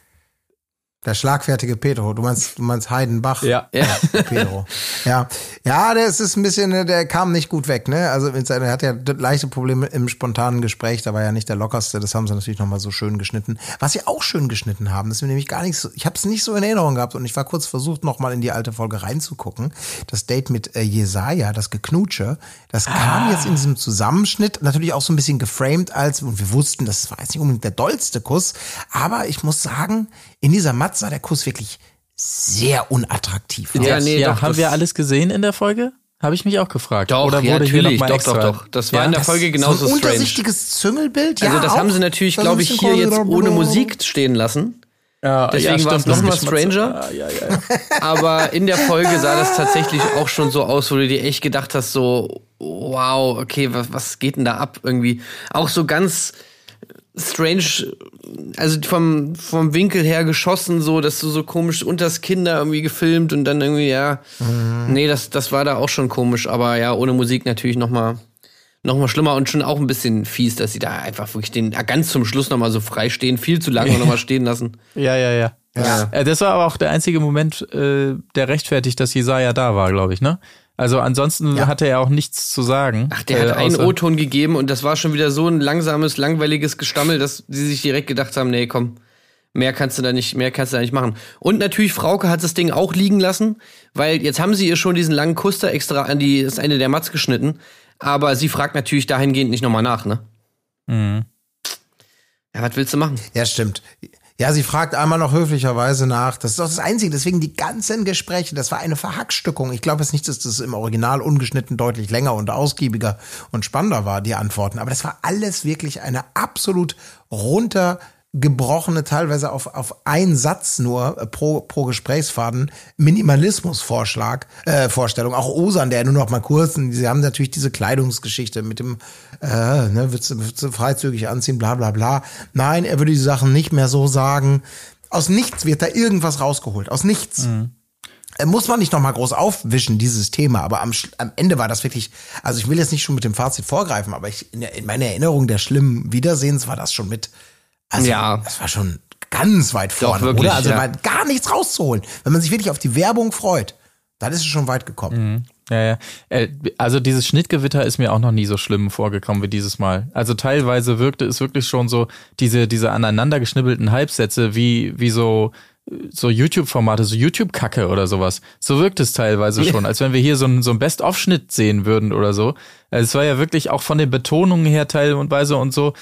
Der schlagfertige Pedro, du meinst, du meinst Heidenbach? Ja. Ja. Pedro. Ja, ja, der ist, ist ein bisschen, äh, der kam nicht gut weg, ne? Also er hat ja leichte Probleme im spontanen Gespräch, da war ja nicht der lockerste, das haben sie natürlich nochmal so schön geschnitten. Was sie auch schön geschnitten haben, das ist mir nämlich gar nicht so, ich habe es nicht so in Erinnerung gehabt und ich war kurz versucht, nochmal in die alte Folge reinzugucken. Das Date mit äh, Jesaja, das Geknutsche, das kam jetzt in diesem Zusammenschnitt, natürlich auch so ein bisschen geframed als, und wir wussten, das war jetzt nicht unbedingt der dollste Kuss, aber ich muss sagen, in dieser Matz sah der Kuss wirklich sehr unattraktiv aus. Ja, nee, ja, doch, haben wir alles gesehen in der Folge? Habe ich mich auch gefragt. Doch, Oder ja, wurde hier natürlich, noch mal doch, extra? doch, doch. Das war Ja, in der Folge genauso so ein strange. untersichtiges Züngelbild? Also ja, das auch. haben sie natürlich, glaube ich, hier jetzt ohne Musik stehen lassen. Ja, Deswegen war es stimmt, noch das mal Geschmatze. stranger. Ah, ja, ja, ja. Aber in der Folge sah das tatsächlich auch schon so aus, wo du dir echt gedacht hast, so, wow, okay, was, was geht denn da ab irgendwie? Auch so ganz strange, also vom, vom Winkel her geschossen, so, dass du so komisch unters Kinder irgendwie gefilmt und dann irgendwie, ja. Nee, das, das war da auch schon komisch, aber ja, ohne Musik natürlich nochmal noch mal schlimmer und schon auch ein bisschen fies, dass sie da einfach wirklich den ganz zum Schluss nochmal so frei stehen, viel zu lange nochmal stehen lassen. Ja, ja, ja. Ja. Äh, Das war aber auch der einzige Moment, äh, der rechtfertigt, dass Jesaja da war, glaube ich, ne? Also ansonsten Ja. hatte er auch nichts zu sagen. Ach, der äh, hat einen O-Ton gegeben und das war schon wieder so ein langsames, langweiliges Gestammel, dass sie sich direkt gedacht haben, nee, komm, mehr kannst du da nicht, mehr kannst du da nicht machen. Und natürlich, Frauke hat das Ding auch liegen lassen, weil jetzt haben sie ihr schon diesen langen Kuss da extra an die, das Ende der Matz geschnitten, aber sie fragt natürlich dahingehend nicht nochmal nach, ne? Mhm. Ja, was willst du machen? Ja, stimmt. Ja, sie fragt einmal noch höflicherweise nach. Das ist doch das Einzige. Deswegen die ganzen Gespräche, das war eine Verhackstückung. Ich glaube jetzt nicht, dass das im Original ungeschnitten deutlich länger und ausgiebiger und spannender war, die Antworten. Aber das war alles wirklich eine absolut runtergebrochene, teilweise auf, auf einen Satz nur äh, pro, pro Gesprächsfaden Minimalismus-Vorschlag, äh, Vorstellung. Auch Osan, der nur noch mal kurz, sie haben natürlich diese Kleidungsgeschichte mit dem, äh, ne, willst du, willst du freizügig anziehen, bla bla bla. Nein, er würde die Sachen nicht mehr so sagen. Aus nichts wird da irgendwas rausgeholt. Aus nichts. Äh, Muss man nicht noch mal groß aufwischen, dieses Thema, aber am, am Ende war das wirklich, also ich will jetzt nicht schon mit dem Fazit vorgreifen, aber ich, in, der, in meiner Erinnerung der schlimmen Wiedersehens war das schon mit, also Ja. das war schon ganz weit vorne, wirklich, oder? Also ja. gar nichts rauszuholen. Wenn man sich wirklich auf die Werbung freut, dann ist es schon weit gekommen. Ja, ja. Äh, Also dieses Schnittgewitter ist mir auch noch nie so schlimm vorgekommen wie dieses Mal. Also teilweise wirkte es wirklich schon so, diese, diese aneinander geschnibbelten Halbsätze wie, wie so, so YouTube-Formate, so YouTube-Kacke oder sowas. So wirkt es teilweise schon, als wenn wir hier so einen, so einen Best-of-Schnitt sehen würden oder so. Es war ja wirklich auch von den Betonungen her teilweise und so,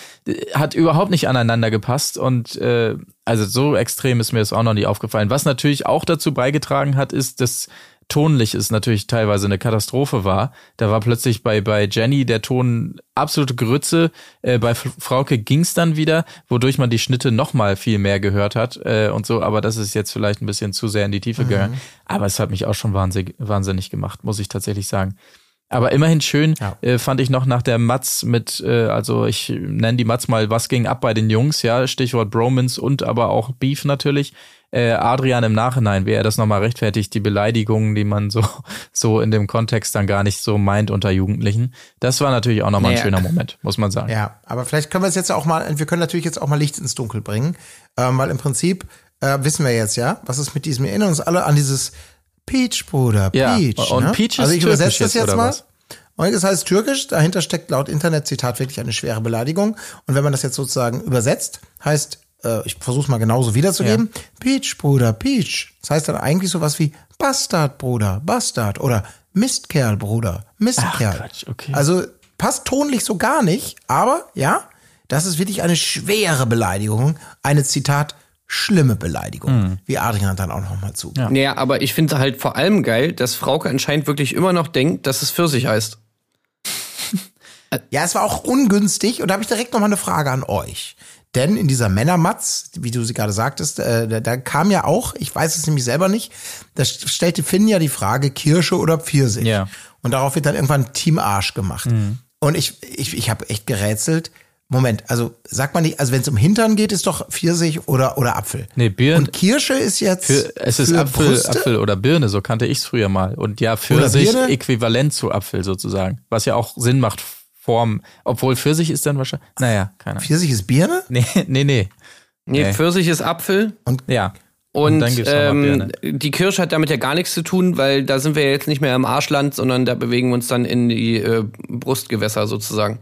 hat überhaupt nicht aneinander gepasst und äh, also so extrem ist mir das auch noch nie aufgefallen. Was natürlich auch dazu beigetragen hat, ist, dass tonlich es natürlich teilweise eine Katastrophe war. Da war plötzlich bei, bei Jenny der Ton absolute Grütze. Äh, bei Frauke ging's dann wieder, wodurch man die Schnitte noch mal viel mehr gehört hat äh, und so. Aber das ist jetzt vielleicht ein bisschen zu sehr in die Tiefe gegangen. Aber es hat mich auch schon wahnsinnig, wahnsinnig gemacht, muss ich tatsächlich sagen. Aber immerhin schön Ja. äh, fand ich noch nach der Matz mit, äh, also ich nenne die Matz mal, was ging ab bei den Jungs, ja, Stichwort Bromance und aber auch Beef natürlich. Äh, Adrian im Nachhinein, wie er das nochmal rechtfertigt, die Beleidigungen, die man so, so in dem Kontext dann gar nicht so meint unter Jugendlichen. Das war natürlich auch nochmal ein Naja. schöner Moment, muss man sagen. Ja, aber vielleicht können wir es jetzt auch mal, wir können natürlich jetzt auch mal Licht ins Dunkel bringen, ähm, weil im Prinzip äh, wissen wir jetzt ja, was ist mit diesem, wir erinnern uns alle an dieses Peach, Bruder, Ja, Peach. und ne? Peach ist Also ich übersetze das jetzt, mal. was? Und das heißt türkisch, dahinter steckt laut Internetzitat wirklich eine schwere Beleidigung. Und wenn man das jetzt sozusagen übersetzt, heißt, äh, ich versuche mal genauso wiederzugeben, Peach, Bruder, Peach. Das heißt dann eigentlich sowas wie Bastard, Bruder, Bastard oder Mistkerl, Bruder, Mistkerl. Ach, Quatsch, okay. Also passt tonlich so gar nicht, aber ja, das ist wirklich eine schwere Beleidigung, eine Zitat schlimme Beleidigung, wie Adrian dann auch noch mal zu. Ja. Naja, aber ich finde halt vor allem geil, dass Frauke anscheinend wirklich immer noch denkt, dass es Pfirsich heißt. Ja, es war auch ungünstig und da habe ich direkt noch mal eine Frage an euch. Denn in dieser Männermatz, wie du sie gerade sagtest, äh, da, da kam ja auch, ich weiß es nämlich selber nicht, da stellte Finn ja die Frage Kirsche oder Pfirsich. Ja. Und darauf wird dann irgendwann Team Arsch gemacht. Und ich, ich, ich habe echt gerätselt. Moment, also sagt man nicht, also wenn es um Hintern geht, ist doch Pfirsich oder, oder Apfel. Nee, Birn- Und Kirsche ist jetzt Für, es ist Apfel, Brüste? Apfel oder Birne, so kannte ich es früher mal. Und ja, Pfirsich Birne? äquivalent zu Apfel sozusagen. Was ja auch Sinn macht, Form. Obwohl Pfirsich ist dann wahrscheinlich. Naja, keine Ahnung. Pfirsich ist Birne? Nee, nee, nee. Nee, Nee. Pfirsich ist Apfel. Ja. Und, dann gibt's noch mal ähm, die Kirsche hat damit ja gar nichts zu tun, weil da sind wir jetzt nicht mehr im Arschland, sondern da bewegen wir uns dann in die äh, Brustgewässer sozusagen.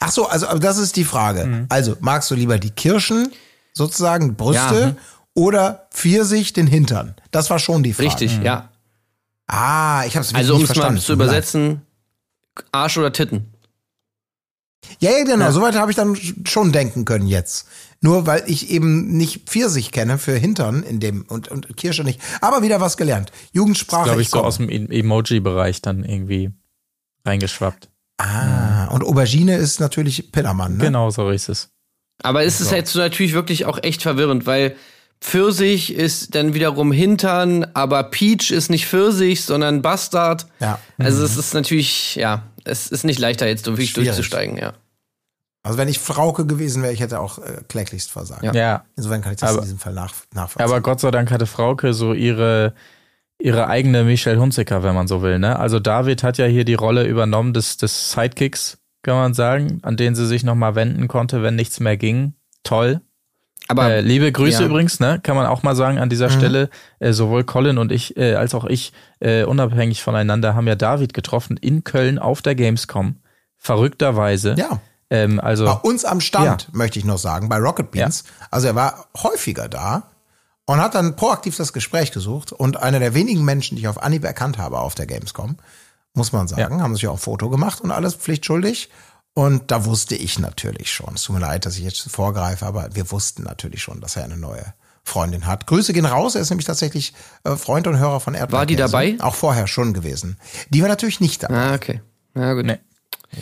Ach so, also aber das ist die Frage. Mhm. Also magst du lieber die Kirschen, sozusagen Brüste, Ja, mhm. oder Pfirsich den Hintern? Das war schon die Frage. Richtig, ja. Ah, ich habe es Also um nicht es mal verstanden. zu Tut mir leid. übersetzen, Arsch oder Titten. Ja, ja, genau. Ja. Soweit habe ich dann schon denken können jetzt. Nur weil ich eben nicht Pfirsich kenne für Hintern in dem und, und Kirsche nicht. Aber wieder was gelernt. Jugendsprache. Glaube ich so komme. aus dem E- Emoji-Bereich dann irgendwie reingeschwappt. Ah, und Aubergine ist natürlich Pillermann, ne? Genau, so ist es. Aber es ist jetzt natürlich wirklich auch echt verwirrend, weil Pfirsich ist dann wiederum Hintern, aber Peach ist nicht Pfirsich, sondern Bastard. Ja. Also es ist natürlich, ja, es ist nicht leichter jetzt wirklich Schwierig. durchzusteigen, ja. Also wenn ich Frauke gewesen wäre, ich hätte auch äh, kläglichst versagt. Ja. Ja. Insofern kann ich das Aber- in diesem Fall nach, nachvollziehen. Aber Gott sei Dank hatte Frauke so ihre, ihre eigene Michelle Hunziker, wenn man so will. Ne? Also David hat ja hier die Rolle übernommen des, des Sidekicks, kann man sagen, an den sie sich nochmal wenden konnte, wenn nichts mehr ging. Toll. Aber Äh, liebe Grüße ja. übrigens, ne? Kann man auch mal sagen an dieser Stelle. Äh, sowohl Colin und ich, äh, als auch ich, äh, unabhängig voneinander, haben ja David getroffen in Köln auf der Gamescom. Verrückterweise. ja. Ähm, also Bei uns am Stand, möchte ich noch sagen, bei Rocket Beans. Also er war häufiger da und hat dann proaktiv das Gespräch gesucht. Und einer der wenigen Menschen, die ich auf Anhieb erkannt habe auf der Gamescom, muss man sagen, haben sich auch ein Foto gemacht und alles pflichtschuldig. Und da wusste ich natürlich schon. Es tut mir leid, dass ich jetzt vorgreife, aber wir wussten natürlich schon, dass er eine neue Freundin hat. Grüße gehen raus. Er ist nämlich tatsächlich äh, Freund und Hörer von Erdbeerkäse. War die dabei? Auch vorher schon gewesen. Die war natürlich nicht dabei. Ah, okay. Ja, gut. Nee.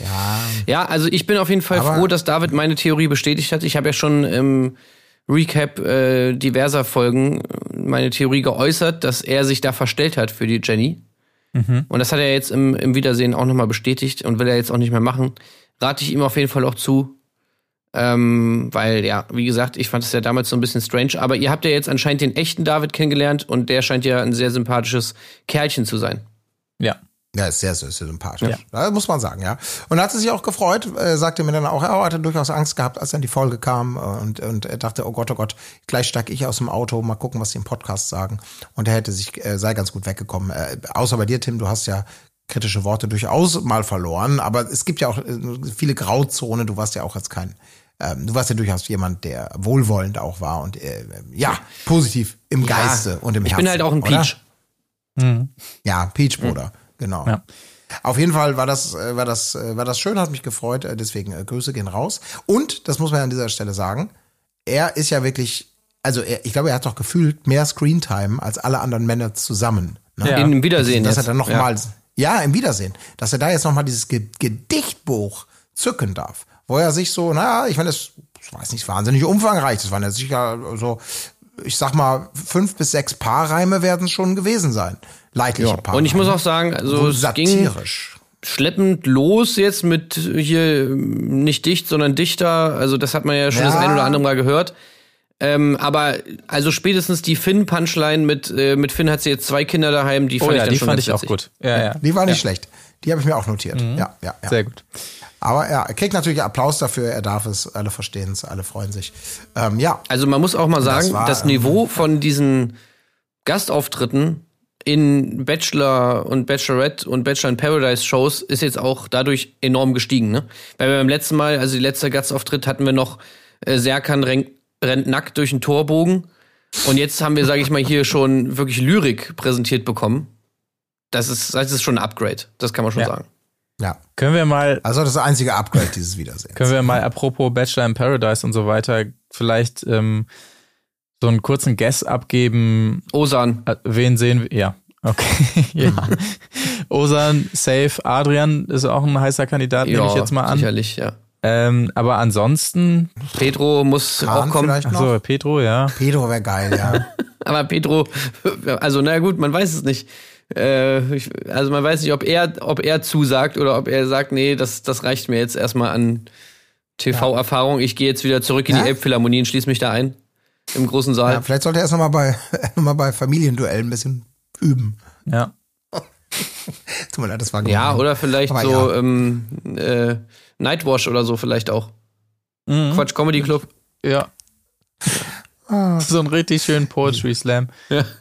Ja, Ja, also ich bin auf jeden Fall Aber- froh, dass David meine Theorie bestätigt hat. Ich habe ja schon im Recap äh, diverser Folgen meine Theorie geäußert, dass er sich da verstellt hat für die Jenny. Und das hat er jetzt im, im Wiedersehen auch nochmal bestätigt und will er jetzt auch nicht mehr machen. Rate ich ihm auf jeden Fall auch zu. Ähm, weil, ja, wie gesagt, ich fand es ja damals so ein bisschen strange. Aber ihr habt ja jetzt anscheinend den echten David kennengelernt und der scheint ja ein sehr sympathisches Kerlchen zu sein. ja. Ja, ist sehr, sehr, sehr sympathisch. Ja. muss man sagen, ja. Und er hat sich auch gefreut, äh, sagte mir dann auch, er hatte durchaus Angst gehabt, als dann die Folge kam äh, und, und er dachte, oh Gott, oh Gott, gleich steig ich aus dem Auto, mal gucken, was die im Podcast sagen. Und er hätte sich, äh, sei ganz gut weggekommen. Äh, außer bei dir, Tim, du hast ja kritische Worte durchaus mal verloren, aber es gibt ja auch äh, viele Grauzonen, du warst ja auch jetzt kein, ähm, du warst ja durchaus jemand, der wohlwollend auch war und äh, ja, positiv im Geiste und im Ich Herzen. bin halt auch ein oder? Peach. Ja, Peach Bruder, genau. Ja. Auf jeden Fall war das, äh, war das, äh, war das schön, hat mich gefreut. Deswegen Grüße gehen raus. Und das muss man an dieser Stelle sagen. Er ist ja wirklich, also er, ich glaube, er hat doch gefühlt mehr Screentime als alle anderen Männer zusammen. Ne? Ja. Im Wiedersehen Dass er jetzt. dann noch ja. Ja, im Wiedersehen, dass er da jetzt noch mal dieses Ge Gedichtbuch zücken darf, wo er sich so, naja, ich meine, das ich weiß nicht, wahnsinnig umfangreich. Das waren ja sicher so, ich sag mal, fünf bis sechs Paarreime werden es schon gewesen sein. Leidliche Ja. Paarreime. Und ich muss auch sagen, also So satirisch. schleppend los jetzt mit hier nicht dicht, sondern dichter. Also das hat man ja schon Ja. das ein oder andere Mal gehört. Ähm, aber also spätestens die Finn-Punchline mit, äh, mit Finn hat sie jetzt zwei Kinder daheim, die Oh fand ich ja, dann die schon fand ich auch gut. Ja, ja. Die war nicht schlecht. Die habe ich mir auch notiert. Ja, ja, ja. Sehr gut. Aber ja, er kriegt natürlich Applaus dafür. Er darf es. Alle verstehen es. Alle freuen sich. Ähm, ja, Also man muss auch mal sagen, das, war, ähm, Niveau von diesen Gastauftritten in Bachelor und Bachelorette und Bachelor in Paradise Shows ist jetzt auch dadurch enorm gestiegen. Ne? Weil wir beim letzten Mal, also die letzte Gastauftritt hatten wir noch äh, Serkan rennt, rennt nackt durch den Torbogen und jetzt haben wir, sage ich mal, hier schon wirklich Lyrik präsentiert bekommen. Das ist, das ist schon ein Upgrade. Das kann man schon Ja. sagen. ja. Können wir mal, Also das einzige Upgrade dieses Wiedersehens. können wir mal apropos Bachelor in Paradise und so weiter vielleicht ähm, so einen kurzen Guess abgeben, Osan. Äh, Wen sehen wir? Ja, okay. ja. Osan, Safe, Adrian ist auch ein heißer Kandidat, nehme ich jetzt mal an. Sicherlich, ja. Ähm, aber ansonsten, Pedro muss Kahn auch kommen. vielleicht noch. achso, Pedro, ja. Pedro wäre geil, ja. Aber Pedro, also na gut, man weiß es nicht. Äh, ich, also man weiß nicht, ob er, ob er zusagt oder ob er sagt, nee, das, das reicht mir jetzt erstmal an TV-Erfahrung. Ich gehe jetzt wieder zurück in Ja? die Elbphilharmonie und schließe mich da ein. Im großen Saal. ja vielleicht sollte er erst nochmal bei, noch mal bei Familienduellen ein bisschen üben. Ja. Tut mir leid, das war Ja, gemein. oder vielleicht Aber so ja. ähm, äh, Nightwash oder so vielleicht auch. Mhm. Quatsch Comedy Club. Ja. Ah. So einen richtig schönen Poetry Slam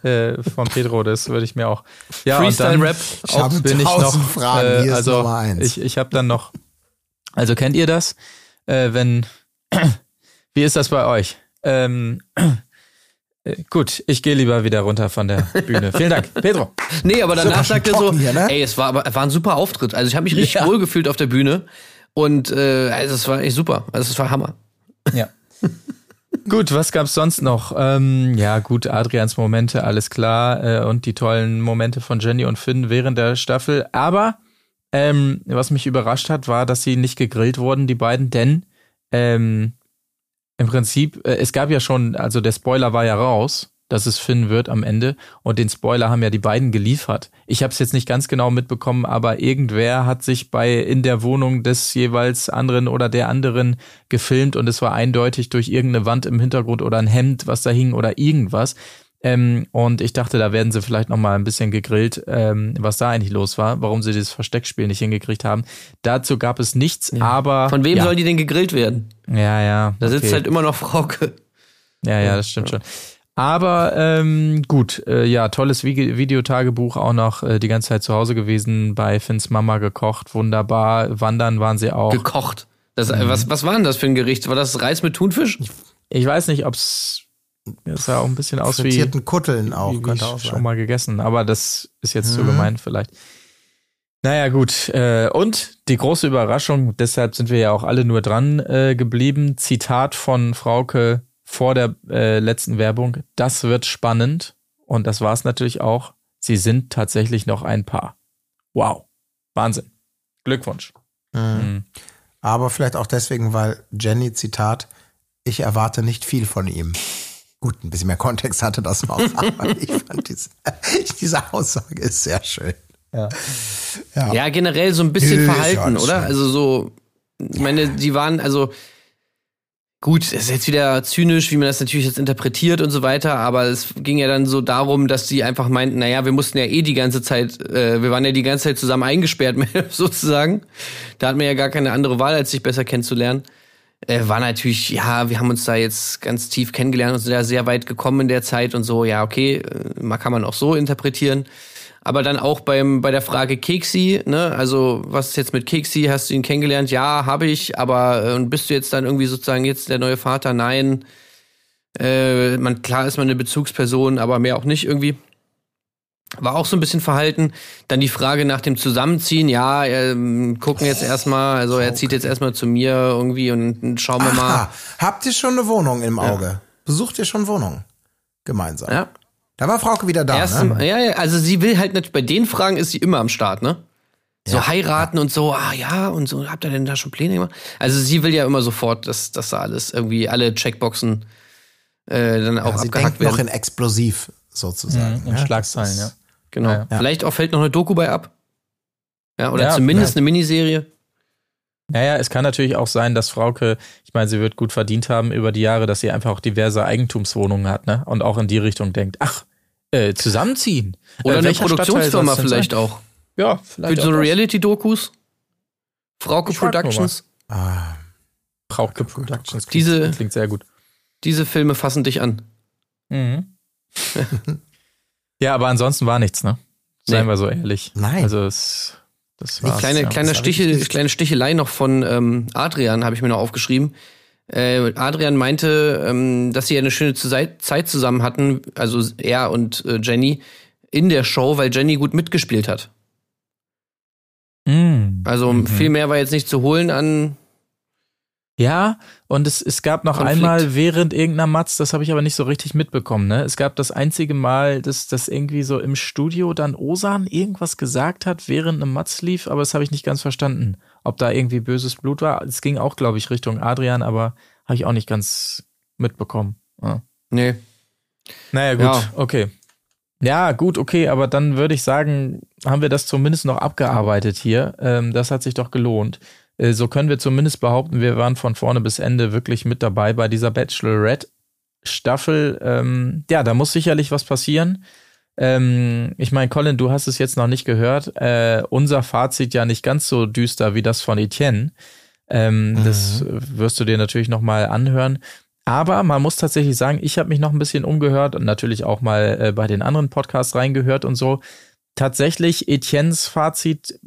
äh, von Pedro, das würde ich mir auch. Ja, und Freestyle dann Rap. Ich habe bin ich noch. Fragen. Äh, Hier ist also Nummer eins. ich, ich habe dann noch. Also kennt ihr das? Äh, wenn wie ist das bei euch? Ähm, äh, gut, ich gehe lieber wieder runter von der Bühne. Vielen Dank, Pedro. Nee, aber danach sagt er so, hier, ne? ey, es war war ein super Auftritt. Also ich habe mich richtig Ja. wohl gefühlt auf der Bühne und äh, also es war echt super. Also es war Hammer. Ja. gut, was gab's sonst noch? Ähm, ja, gut, Adrians Momente, alles klar. Äh, und die tollen Momente von Jenny und Finn während der Staffel. Aber ähm, was mich überrascht hat, war, dass sie nicht gegrillt wurden, die beiden, denn ähm, im Prinzip, äh, es gab ja schon, also der Spoiler war ja raus, dass es Finn wird am Ende. Und den Spoiler haben ja die beiden geliefert. Ich habe es jetzt nicht ganz genau mitbekommen, aber irgendwer hat sich bei in der Wohnung des jeweils anderen oder der anderen gefilmt und es war eindeutig durch irgendeine Wand im Hintergrund oder ein Hemd, was da hing oder irgendwas. Ähm, und ich dachte, da werden sie vielleicht noch mal ein bisschen gegrillt, ähm, was da eigentlich los war, warum sie dieses Versteckspiel nicht hingekriegt haben. Dazu gab es nichts, Ja. aber Von wem ja. soll die denn gegrillt werden? Ja, ja. Da sitzt okay. halt immer noch Frauke. Ja, ja, das stimmt schon. Aber ähm, gut, äh, ja, tolles Vide- Videotagebuch, auch noch äh, die ganze Zeit zu Hause gewesen, bei Finns Mama gekocht, wunderbar. Wandern waren sie auch. Gekocht. Das, Mhm. was, was war denn das für ein Gericht? War das Reis mit Thunfisch? Ich weiß nicht, ob's das sah auch ein bisschen aus wie, Kutteln auch, wie, wie könnte auch schon sein. mal gegessen, aber das ist jetzt zu Mhm. gemein vielleicht. Naja, gut. Äh, und die große Überraschung, deshalb sind wir ja auch alle nur dran äh, geblieben. Zitat von Frauke vor der äh, letzten Werbung. Das wird spannend. Und das war es natürlich auch. Sie sind tatsächlich noch ein Paar. Wow. Wahnsinn. Glückwunsch. Mhm. Mhm. Aber vielleicht auch deswegen, weil Jenny, Zitat, ich erwarte nicht viel von ihm. Gut, ein bisschen mehr Kontext hatte das noch, aber ich fand diese, diese Aussage ist sehr schön. Ja. Ja. Ja, generell so ein bisschen verhalten, oder? schön. Also so, ich meine, die waren, also gut, ist jetzt wieder zynisch, wie man das natürlich jetzt interpretiert und so weiter, aber es ging ja dann so darum, dass die einfach meinten, naja, wir mussten ja eh die ganze Zeit, äh, wir waren ja die ganze Zeit zusammen eingesperrt, sozusagen. Da hat man ja gar keine andere Wahl, als sich besser kennenzulernen. Äh, war natürlich, ja, wir haben uns da jetzt ganz tief kennengelernt und sind da sehr weit gekommen in der Zeit und so, ja, okay, äh, mal kann man auch so interpretieren. Aber dann auch beim, bei der Frage Keksi, ne, also was ist jetzt mit Keksi? Hast du ihn kennengelernt? Ja, habe ich, aber äh, und bist du jetzt dann irgendwie sozusagen jetzt der neue Vater? Nein. Äh, man, klar ist man eine Bezugsperson, aber mehr auch nicht irgendwie. War auch so ein bisschen verhalten. Dann die Frage nach dem Zusammenziehen, ja, ähm, gucken jetzt erstmal, also er zieht jetzt erstmal zu mir irgendwie und, schauen wir mal. Aha, habt ihr schon eine Wohnung im Auge? Besucht ihr schon Wohnungen? Gemeinsam. Ja. Da war Frauke wieder da, Erst, ne? ja, ja, also sie will halt nicht, bei den Fragen ist sie immer am Start, ne? So heiraten und so, ah ja, und so, habt ihr denn da schon Pläne gemacht? Also sie will ja immer sofort, dass, dass da alles irgendwie, alle Checkboxen äh, dann auch Ja, sie abgehakt denkt noch werden. in explosiv sozusagen. In ja. Schlagzeilen, ja. Genau. Ja, ja. Vielleicht auch fällt noch eine Doku bei ab. Ja, oder Ja, zumindest vielleicht. eine Miniserie. Naja, es kann natürlich auch sein, dass Frauke, ich meine, sie wird gut verdient haben über die Jahre, dass sie einfach auch diverse Eigentumswohnungen hat, ne? Und auch in die Richtung denkt, ach, äh, zusammenziehen. Oder äh, eine Produktionsfirma vielleicht sein? auch. Ja, Für vielleicht so auch das. Reality-Dokus. Frauke Ich Productions. Ah, Frauke Productions. Klingt, Diese- klingt sehr gut. Diese Filme fassen dich an. Mhm. ja, aber ansonsten war nichts, ne? Seien Nee. wir so ehrlich. Nein. Also es, das war's, kleine, ja. kleine, das hab ich Stiche, kleine Stichelei noch von ähm, Adrian, habe ich mir noch aufgeschrieben. Äh, Adrian meinte, ähm, dass sie eine schöne Zei- Zeit zusammen hatten, also er und äh, Jenny, in der Show, weil Jenny gut mitgespielt hat. Mhm. Also Mhm. viel mehr war jetzt nicht zu holen an. Ja, und es, es gab noch Konflikt. einmal während irgendeiner Matz, das habe ich aber nicht so richtig mitbekommen, ne? Es gab das einzige Mal, dass das irgendwie so im Studio dann Osan irgendwas gesagt hat, während eine Matz lief, aber das habe ich nicht ganz verstanden. Ob da irgendwie böses Blut war. Es ging auch, glaube ich, Richtung Adrian, aber habe ich auch nicht ganz mitbekommen. Ja. Nee. Naja, gut, Ja. okay. Ja, gut, okay, aber dann würde ich sagen, haben wir das zumindest noch abgearbeitet hier. Ähm, das hat sich doch gelohnt. Äh, so können wir zumindest behaupten, wir waren von vorne bis Ende wirklich mit dabei bei dieser Bachelorette-Staffel. Ähm, ja, da muss sicherlich was passieren. Ähm, ich meine, Colin, du hast es jetzt noch nicht gehört. Äh, unser Fazit ja nicht ganz so düster wie das von Etienne. Ähm, Das äh, wirst du dir natürlich noch mal anhören. Aber man muss tatsächlich sagen, ich habe mich noch ein bisschen umgehört und natürlich auch mal äh, bei den anderen Podcasts reingehört und so. Tatsächlich, Etiennes Fazit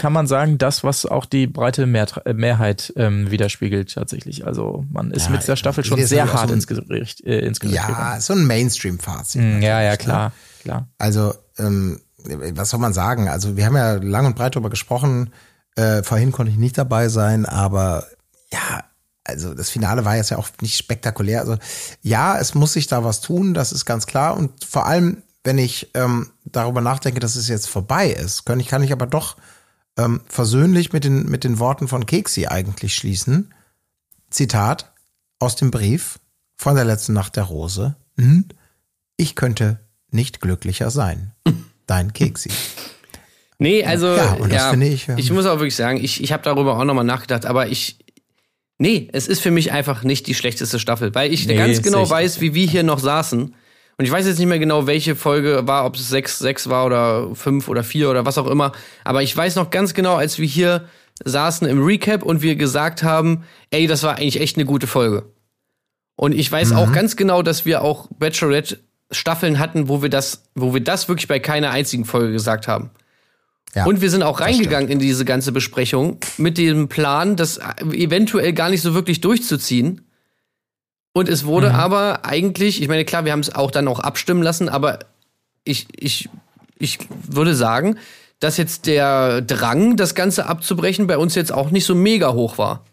kann man sagen, das, was auch die breite Mehr äh, Mehrheit ähm, widerspiegelt tatsächlich. Also man ist Ja, mit der Staffel schon sehr hart so ein- ins Gericht, äh, ins Gericht ja, gegangen. so ein Mainstream-Fazit. Mm, Ja, ja, klar, Ne? klar. Also, ähm, was soll man sagen? Also, wir haben ja lang und breit darüber gesprochen. Äh, vorhin konnte ich nicht dabei sein, aber ja, also das Finale war jetzt ja auch nicht spektakulär. Also, ja, es muss sich da was tun, das ist ganz klar. Und vor allem, wenn ich ähm, darüber nachdenke, dass es jetzt vorbei ist, kann ich, kann ich aber doch ähm, versöhnlich mit den, mit den Worten von Keksi eigentlich schließen. Zitat aus dem Brief von der letzten Nacht der Rose. Hm? Ich könnte nicht glücklicher sein. Dein Keksi. Nee, also Ja, und das finde ich, ähm, ich muss auch wirklich sagen, ich, ich habe darüber auch nochmal nachgedacht, aber ich nee, es ist für mich einfach nicht die schlechteste Staffel, weil ich Nee, ganz genau weiß, wie wir hier noch saßen. Und ich weiß jetzt nicht mehr genau, welche Folge war, ob es 6, 6 war oder 5 oder 4 oder was auch immer. Aber ich weiß noch ganz genau, als wir hier saßen im Recap und wir gesagt haben, ey, das war eigentlich echt eine gute Folge. Und ich weiß Mhm. auch ganz genau, dass wir auch Bachelorette Staffeln hatten, wo wir das, wo wir das wirklich bei keiner einzigen Folge gesagt haben. Ja, Und wir sind auch reingegangen in diese ganze Besprechung mit dem Plan, das eventuell gar nicht so wirklich durchzuziehen. Und es wurde aber eigentlich, ich meine, klar, wir haben es auch dann auch abstimmen lassen, aber ich, ich, ich würde sagen, dass jetzt der Drang, das Ganze abzubrechen, bei uns jetzt auch nicht so mega hoch war.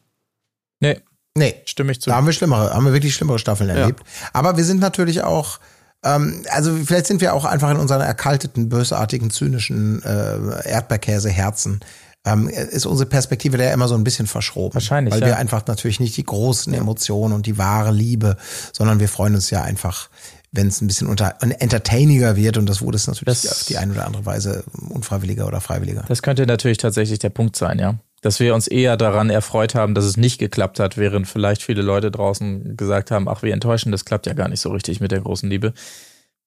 Nee, Nee, stimme ich zu. Da haben wir schlimmere, haben wir wirklich schlimmere Staffeln erlebt. Aber wir sind natürlich auch, ähm, also vielleicht sind wir auch einfach in unseren erkalteten, bösartigen, zynischen äh, Erdbeerkäse-Herzen. Ähm, ist unsere Perspektive da immer so ein bisschen verschroben. Wahrscheinlich, Weil ja. wir einfach natürlich nicht die großen Emotionen und die wahre Liebe, sondern wir freuen uns ja einfach, wenn es ein bisschen unter, entertainiger wird und das wurde es natürlich Das- auf die eine oder andere Weise unfreiwilliger oder freiwilliger. Das könnte natürlich tatsächlich der Punkt sein, ja. Dass wir uns eher daran erfreut haben, dass es nicht geklappt hat, während vielleicht viele Leute draußen gesagt haben, ach, wie enttäuschend, das klappt ja gar nicht so richtig mit der großen Liebe.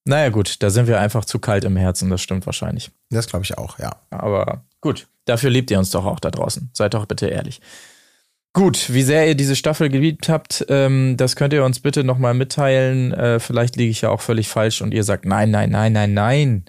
Naja, gut, da sind wir einfach zu kalt im Herzen, das stimmt wahrscheinlich. Das glaube ich auch, ja. Aber gut, dafür liebt ihr uns doch auch da draußen. Seid doch bitte ehrlich. Gut, wie sehr ihr diese Staffel geliebt habt, ähm, das könnt ihr uns bitte nochmal mitteilen. Äh, vielleicht liege ich ja auch völlig falsch und ihr sagt, nein, nein, nein, nein, nein.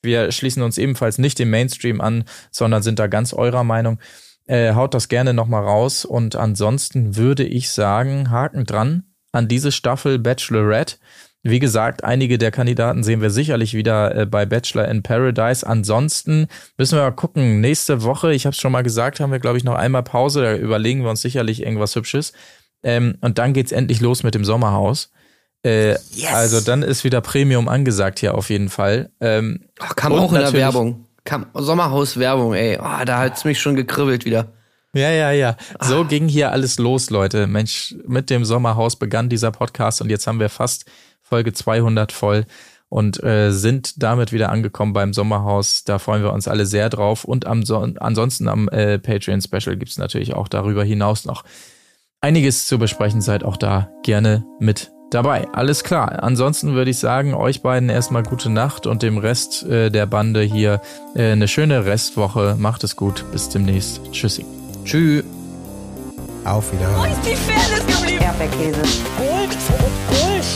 Wir schließen uns ebenfalls nicht dem Mainstream an, sondern sind da ganz eurer Meinung. Äh, haut das gerne nochmal raus. Und ansonsten würde ich sagen, Haken dran an diese Staffel Bachelorette. Wie gesagt, einige der Kandidaten sehen wir sicherlich wieder äh, bei Bachelor in Paradise. Ansonsten müssen wir mal gucken. Nächste Woche, ich habe es schon mal gesagt, haben wir, glaube ich, noch einmal Pause. Da überlegen wir uns sicherlich irgendwas Hübsches. Ähm, und dann geht's endlich los mit dem Sommerhaus. Äh, Also dann ist wieder Premium angesagt hier auf jeden Fall. Ähm, Ach, kam Und auch in der Werbung. Kam Sommerhaus-Werbung, ey. Oh, da hat's mich schon gekribbelt wieder. Ja, ja, ja. So ging hier alles los, Leute. Mensch, mit dem Sommerhaus begann dieser Podcast und jetzt haben wir fast Folge 200 voll und äh, sind damit wieder angekommen beim Sommerhaus. Da freuen wir uns alle sehr drauf. Und am Son ansonsten am äh, Patreon-Special gibt's natürlich auch darüber hinaus noch einiges zu besprechen. Seid auch da gerne mit dabei. Alles klar. Ansonsten würde ich sagen, euch beiden erstmal gute Nacht und dem Rest äh, der Bande hier äh, eine schöne Restwoche. Macht es gut. Bis demnächst. Tschüssi. Tschüss. Auf Wiedersehen. Ist die Fairness geblieben? Erdbeerkäse.